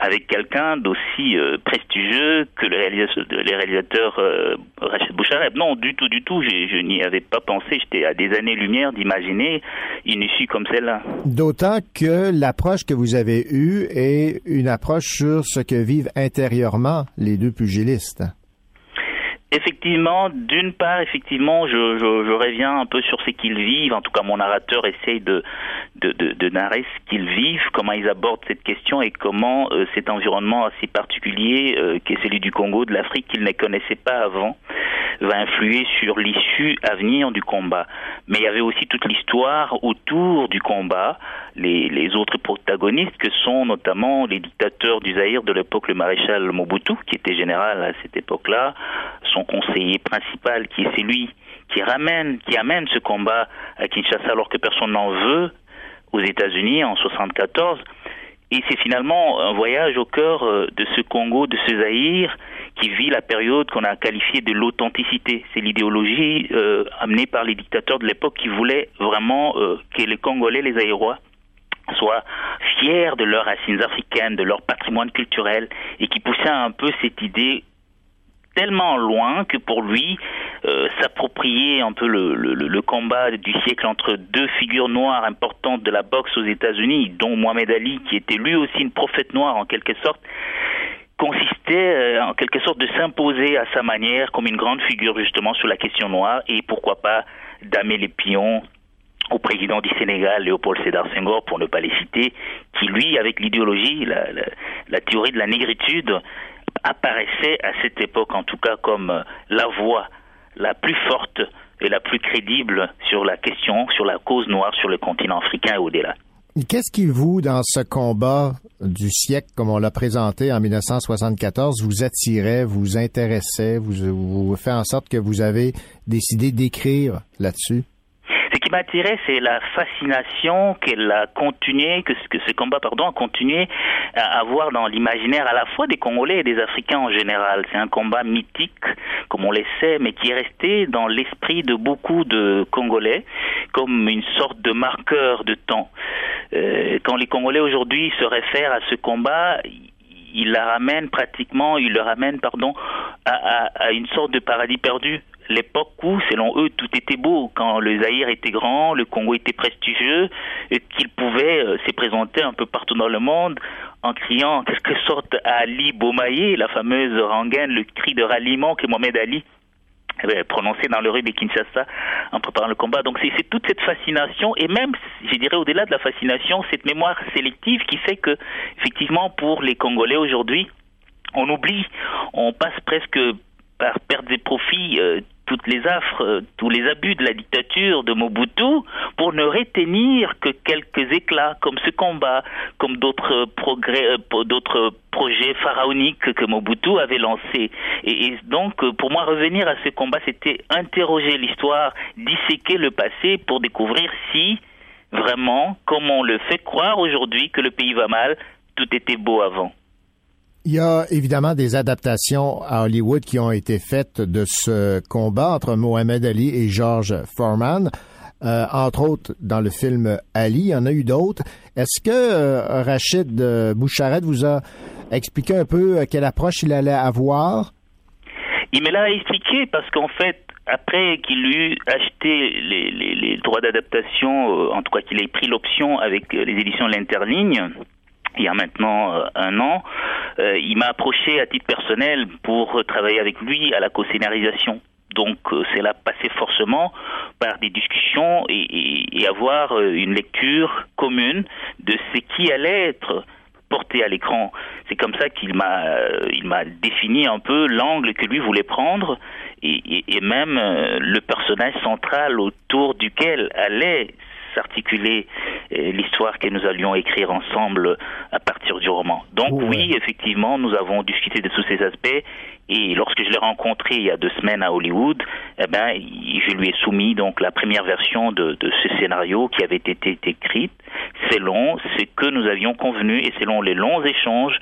avec quelqu'un d'aussi euh, prestigieux que le réalisateur, les réalisateurs euh, Rachid Bouchareb. Non, du tout, du tout. Je, je n'y avais pas pensé. J'étais à des années-lumière d'imaginer une issue comme celle-là. D'autant que l'approche que vous avez eue est une approche sur ce que vivent intérieurement les deux pugilistes. Effectivement, d'une part, effectivement, je, je, reviens un peu sur ce qu'ils vivent. En tout cas, mon narrateur essaye de, de, de, de narrer ce qu'ils vivent, comment ils abordent cette question et comment euh, cet environnement assez particulier, euh, qui est celui du Congo, de l'Afrique, qu'ils ne connaissaient pas avant, va influer sur l'issue à venir du combat. Mais il y avait aussi toute l'histoire autour du combat, les, autres protagonistes que sont notamment les dictateurs du Zaïre de l'époque, le maréchal Mobutu, qui était général à cette époque-là, son conseiller principal, qui est celui qui ramène, qui amène ce combat à Kinshasa alors que personne n'en veut aux États-Unis en 74. Et c'est finalement un voyage au cœur de ce Congo, de ce Zaïre, qui vit la période qu'on a qualifiée de l'authenticité. C'est l'idéologie euh, amenée par les dictateurs de l'époque qui voulaient vraiment euh, que les Congolais, les Aérois, soient fiers de leurs racines africaines, de leur patrimoine culturel, et qui poussaient un peu cette idée tellement loin que pour lui, euh, s'approprier un peu le, combat du siècle entre deux figures noires importantes de la boxe aux États-Unis, dont Mohamed Ali, qui était lui aussi une prophète noire en quelque sorte, consistait euh, en quelque sorte de s'imposer à sa manière comme une grande figure justement sur la question noire et pourquoi pas damer les pions au président du Sénégal, Léopold Sédar Senghor, pour ne pas les citer, qui lui, avec l'idéologie, la, théorie de la négritude, apparaissait à cette époque en tout cas comme la voix la plus forte et la plus crédible sur la question, sur la cause noire sur le continent africain et au-delà. Qu'est-ce qui vous, dans ce combat du siècle, comme on l'a présenté en 1974, vous attirait, vous intéressait, vous fait en sorte que vous avez décidé d'écrire là-dessus? Qui m'attirait, c'est la fascination qu'elle a continué, que ce, combat, pardon, a continué à avoir dans l'imaginaire à la fois des Congolais et des Africains en général. C'est un combat mythique, comme on le sait, mais qui est resté dans l'esprit de beaucoup de Congolais comme une sorte de marqueur de temps. Euh, quand les Congolais aujourd'hui se réfèrent à ce combat, ils la ramènent pratiquement, ils le ramènent, pardon, à une sorte de paradis perdu l'époque où, selon eux, tout était beau, quand le Zaïre était grand, le Congo était prestigieux, et qu'ils pouvaient euh, se présenter un peu partout dans le monde en criant en quelque sorte à Ali Bomaye, la fameuse rengaine, le cri de ralliement que Mohamed Ali avait prononcé dans le rue de Kinshasa en préparant le combat. Donc c'est toute cette fascination et même, je dirais au-delà de la fascination, cette mémoire sélective qui fait que, effectivement, pour les Congolais aujourd'hui, on oublie, on passe presque par perte des profits euh, toutes les affres, euh, tous les abus de la dictature de Mobutu pour ne retenir que quelques éclats comme ce combat, comme d'autres euh, d'autres projets pharaoniques que Mobutu avait lancés. Et, donc, pour moi, revenir à ce combat, c'était interroger l'histoire, disséquer le passé pour découvrir si vraiment, comme on le fait croire aujourd'hui que le pays va mal, tout était beau avant. Il y a évidemment des adaptations à Hollywood qui ont été faites de ce combat entre Mohamed Ali et George Foreman. Euh, entre autres dans le film Ali, il y en a eu d'autres. Est-ce que euh, Rachid euh, Boucharet vous a expliqué un peu quelle approche il allait avoir? Il me l'a expliqué parce qu'en fait, après qu'il eut acheté les, les, droits d'adaptation, en tout cas qu'il ait pris l'option avec les éditions L'Interligne, il y a maintenant euh, un an, euh, il m'a approché à titre personnel pour travailler avec lui à la co-scénarisation. Donc euh, là passé forcément par des discussions et, avoir une lecture commune de ce qui allait être porté à l'écran. C'est comme ça qu'il m'a il m'a défini un peu l'angle que lui voulait prendre et même le personnage central autour duquel allait s'articuler euh, l'histoire que nous allions écrire ensemble à partir du roman. Donc oui, effectivement, nous avons discuté de tous ces aspects et lorsque je l'ai rencontré il y a deux semaines à Hollywood, eh ben, je lui ai soumis donc la première version de, de ce scénario qui avait été écrite selon ce que nous avions convenu et selon les longs échanges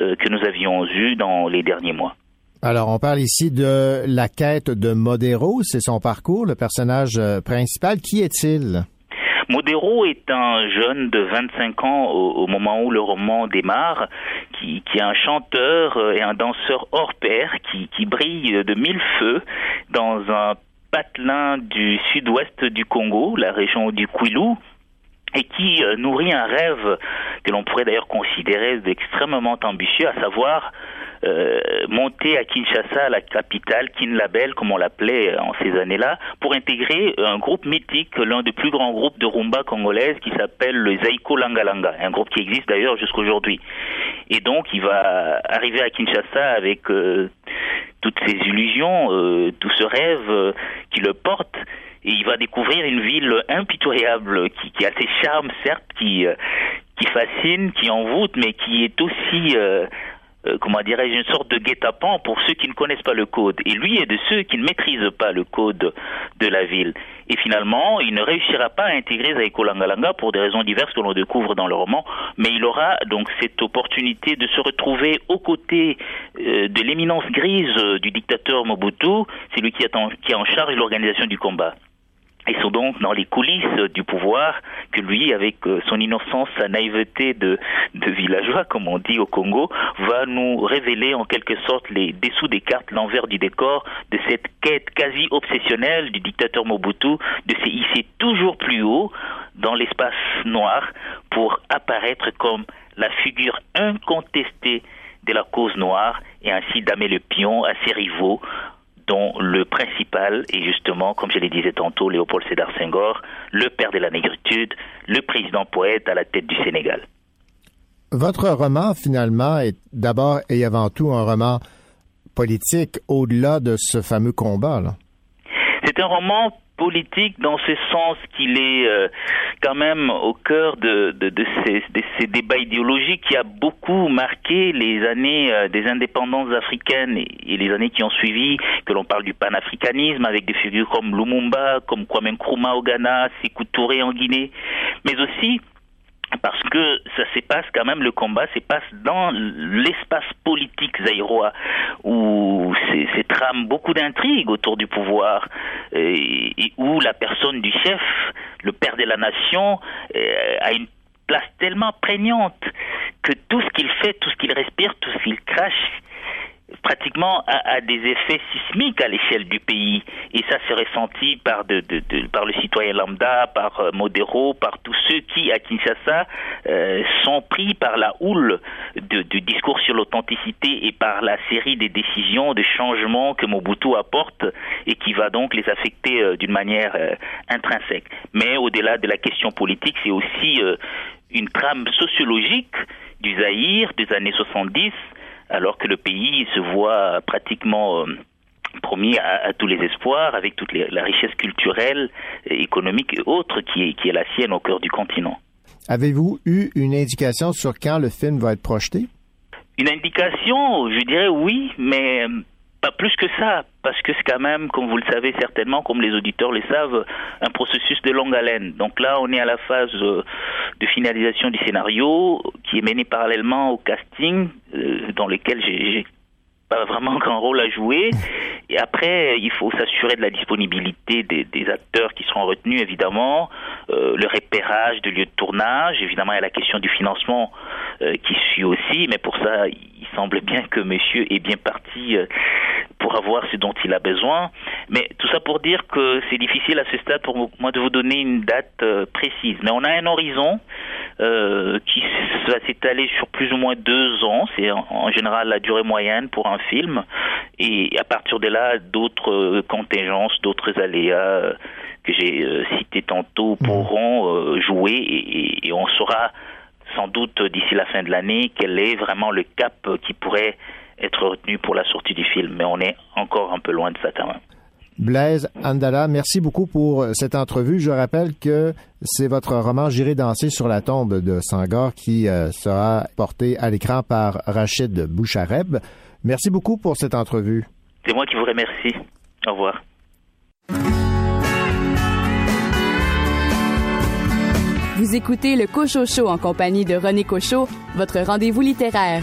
euh, que nous avions eus dans les derniers mois. Alors, on parle ici de la quête de Modero, c'est son parcours, le personnage euh, principal. Qui est-il? Modero est un jeune de 25 ans au, moment où le roman démarre, qui, est un chanteur euh, et un danseur hors pair qui, qui brille de mille feux dans un patelin du sud-ouest du Congo, la région du Kwilu, et qui euh, nourrit un rêve que l'on pourrait d'ailleurs considérer d'extrêmement ambitieux, à savoir euh, monter à Kinshasa, la capitale, Kinlabel, comme on l'appelait en ces années-là, pour intégrer un groupe mythique, l'un des plus grands groupes de rumba congolaise qui s'appelle le Zaiko Langalanga, un groupe qui existe d'ailleurs jusqu'aujourd'hui. Et donc, il va arriver à Kinshasa avec euh, toutes ces illusions, euh, tout ce rêve euh, qui le porte. Et il va découvrir une ville impitoyable qui, a ses charmes, certes, qui, euh, qui fascine, qui envoûte, mais qui est aussi euh, euh, comment dirais-je, une sorte de guet-apens pour ceux qui ne connaissent pas le code. Et lui est de ceux qui ne maîtrisent pas le code de la ville. Et finalement, il ne réussira pas à intégrer Zaiko Langalanga pour des raisons diverses que l'on découvre dans le roman, mais il aura donc cette opportunité de se retrouver aux côtés de l'éminence grise du dictateur Mobutu, c'est lui qui est en charge de l'organisation du combat. Ils sont donc dans les coulisses du pouvoir que lui, avec euh, son innocence, sa naïveté de, de villageois, comme on dit au Congo, va nous révéler en quelque sorte les dessous des cartes, l'envers du décor de cette quête quasi obsessionnelle du dictateur Mobutu de se hisser toujours plus haut dans l'espace noir pour apparaître comme la figure incontestée de la cause noire et ainsi damer le pion à ses rivaux dont le principal est justement, comme je le disais tantôt, Léopold Sédar Senghor, le père de la négritude, le président poète à la tête du Sénégal. Votre roman, finalement, est d'abord et avant tout un roman politique au-delà de ce fameux combat. C'est un roman politique dans ce sens qu'il est euh, quand même au cœur de, de, de, ces, de, ces, débats idéologiques qui a beaucoup marqué les années euh, des indépendances africaines et, et, les années qui ont suivi, que l'on parle du panafricanisme avec des figures comme Lumumba, comme Kwame Nkrumah au Ghana, Sékou en Guinée, mais aussi parce que ça se passe quand même, le combat se passe dans l'espace politique zaïrois, où c'est trame beaucoup d'intrigues autour du pouvoir, et, et, où la personne du chef, le père de la nation, euh, a une place tellement prégnante que tout ce qu'il fait, tout ce qu'il respire, tout ce qu'il crache, pratiquement a, des effets sismiques à l'échelle du pays et ça s'est ressenti par par le citoyen lambda, par euh, Modero, par tous ceux qui à Kinshasa euh, sont pris par la houle du discours sur l'authenticité et par la série des décisions, de changements que Mobutu apporte et qui va donc les affecter euh, d'une manière intrinsèque. Mais au-delà de la question politique, c'est aussi une trame sociologique du Zaïre des années 70 alors que le pays se voit pratiquement euh, promis à, à, tous les espoirs, avec toute les, la richesse culturelle, économique et autres qui est, qui est la sienne au cœur du continent. Avez-vous eu une indication sur quand le film va être projeté? Une indication, je dirais oui, mais pas plus que ça, parce que c'est quand même, comme vous le savez certainement, comme les auditeurs le savent, un processus de longue haleine. Donc là, on est à la phase de finalisation du scénario qui est mené parallèlement au casting, euh, dans lequel j'ai pas vraiment grand rôle à jouer. Et après, il faut s'assurer de la disponibilité des, acteurs qui seront retenus, évidemment, euh, le repérage de lieux de tournage, évidemment, il y a la question du financement euh, qui suit aussi, mais pour ça, il semble bien que monsieur est bien parti pour avoir ce dont il a besoin. Mais tout ça pour dire que c'est difficile à ce stade pour moi de vous donner une date euh, précise. Mais on a un horizon euh, qui va s'étaler sur plus ou moins deux ans. C'est en, général la durée moyenne pour un film. Et à partir de là, d'autres euh, contingences, d'autres aléas que j'ai cités tantôt pourront jouer et on saura sans doute d'ici la fin de l'année quel est vraiment le cap qui pourrait être retenu pour la sortie du film. Mais on est encore un peu loin de ça quand même. Blaise Andala, merci beaucoup pour cette entrevue. Je rappelle que c'est votre roman J'irai danser sur la tombe de Sangor qui euh, sera porté à l'écran par Rachid Bouchareb. Merci beaucoup pour cette entrevue. C'est moi qui vous remercie. Au revoir. Vous écoutez le Cocho Show en compagnie de René Cochot, votre rendez-vous littéraire.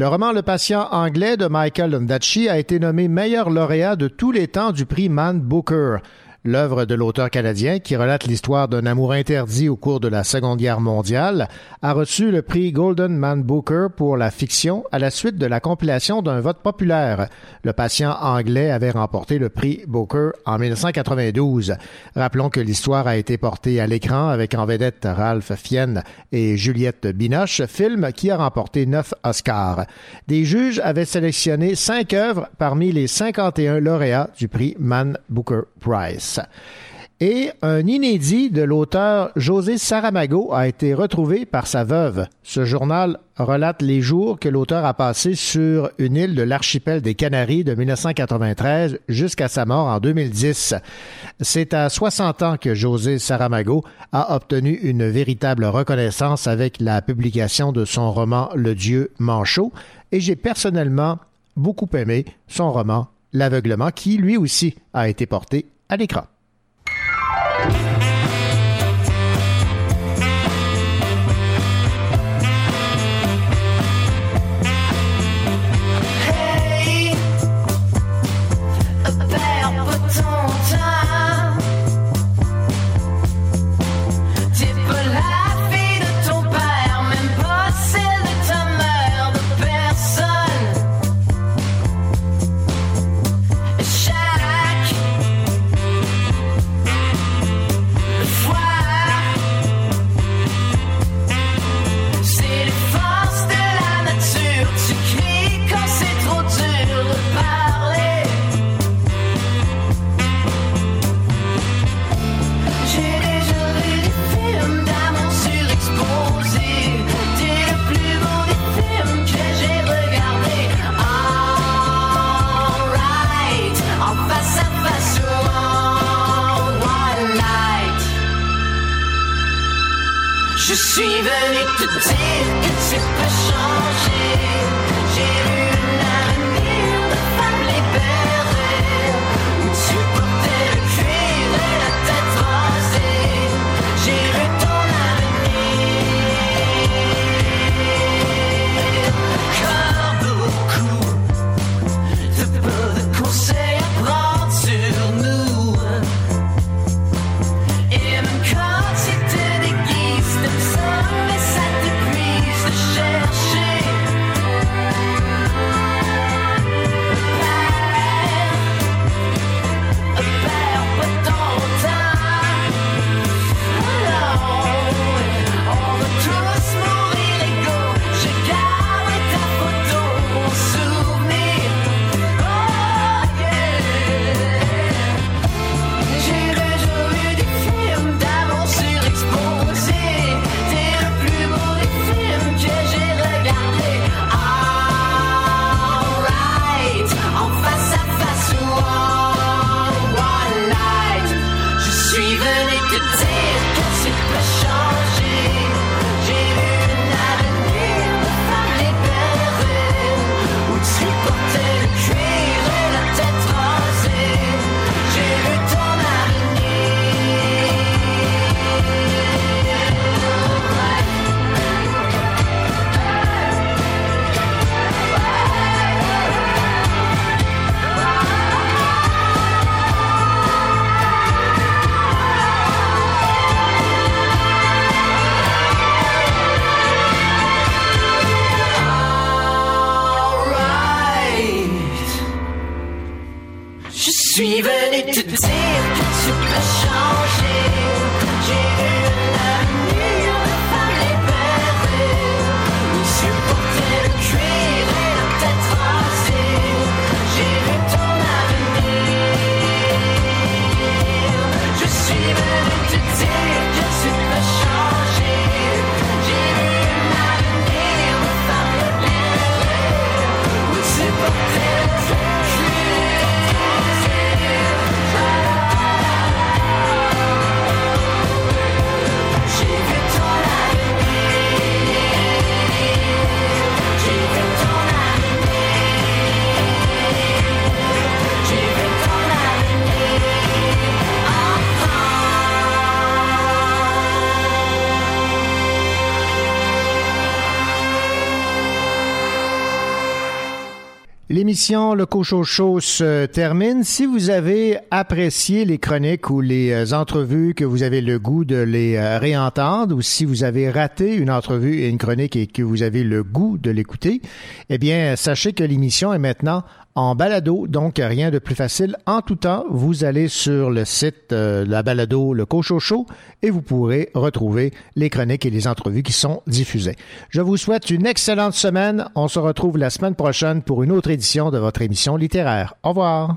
Le roman Le patient anglais de Michael Ondaatje a été nommé meilleur lauréat de tous les temps du prix Man Booker. L'œuvre de l'auteur canadien, qui relate l'histoire d'un amour interdit au cours de la Seconde Guerre mondiale, a reçu le prix Golden Man Booker pour la fiction à la suite de la compilation d'un vote populaire. Le patient anglais avait remporté le prix Booker en 1992. Rappelons que l'histoire a été portée à l'écran avec en vedette Ralph Fiennes et Juliette Binoche, film qui a remporté neuf Oscars. Des juges avaient sélectionné cinq œuvres parmi les 51 lauréats du prix Man Booker Prize. Et un inédit de l'auteur José Saramago a été retrouvé par sa veuve. Ce journal relate les jours que l'auteur a passés sur une île de l'archipel des Canaries de 1993 jusqu'à sa mort en 2010. C'est à 60 ans que José Saramago a obtenu une véritable reconnaissance avec la publication de son roman Le Dieu Manchot et j'ai personnellement beaucoup aimé son roman L'aveuglement qui lui aussi a été porté à l'écran. Le Cocho se termine. Si vous avez apprécié les chroniques ou les euh, entrevues que vous avez le goût de les euh, réentendre ou si vous avez raté une entrevue et une chronique et que vous avez le goût de l'écouter, eh bien, sachez que l'émission est maintenant en balado, donc rien de plus facile. En tout temps, vous allez sur le site euh, la balado Le Cocho Show et vous pourrez retrouver les chroniques et les entrevues qui sont diffusées. Je vous souhaite une excellente semaine. On se retrouve la semaine prochaine pour une autre édition de votre émission littéraire. Au revoir.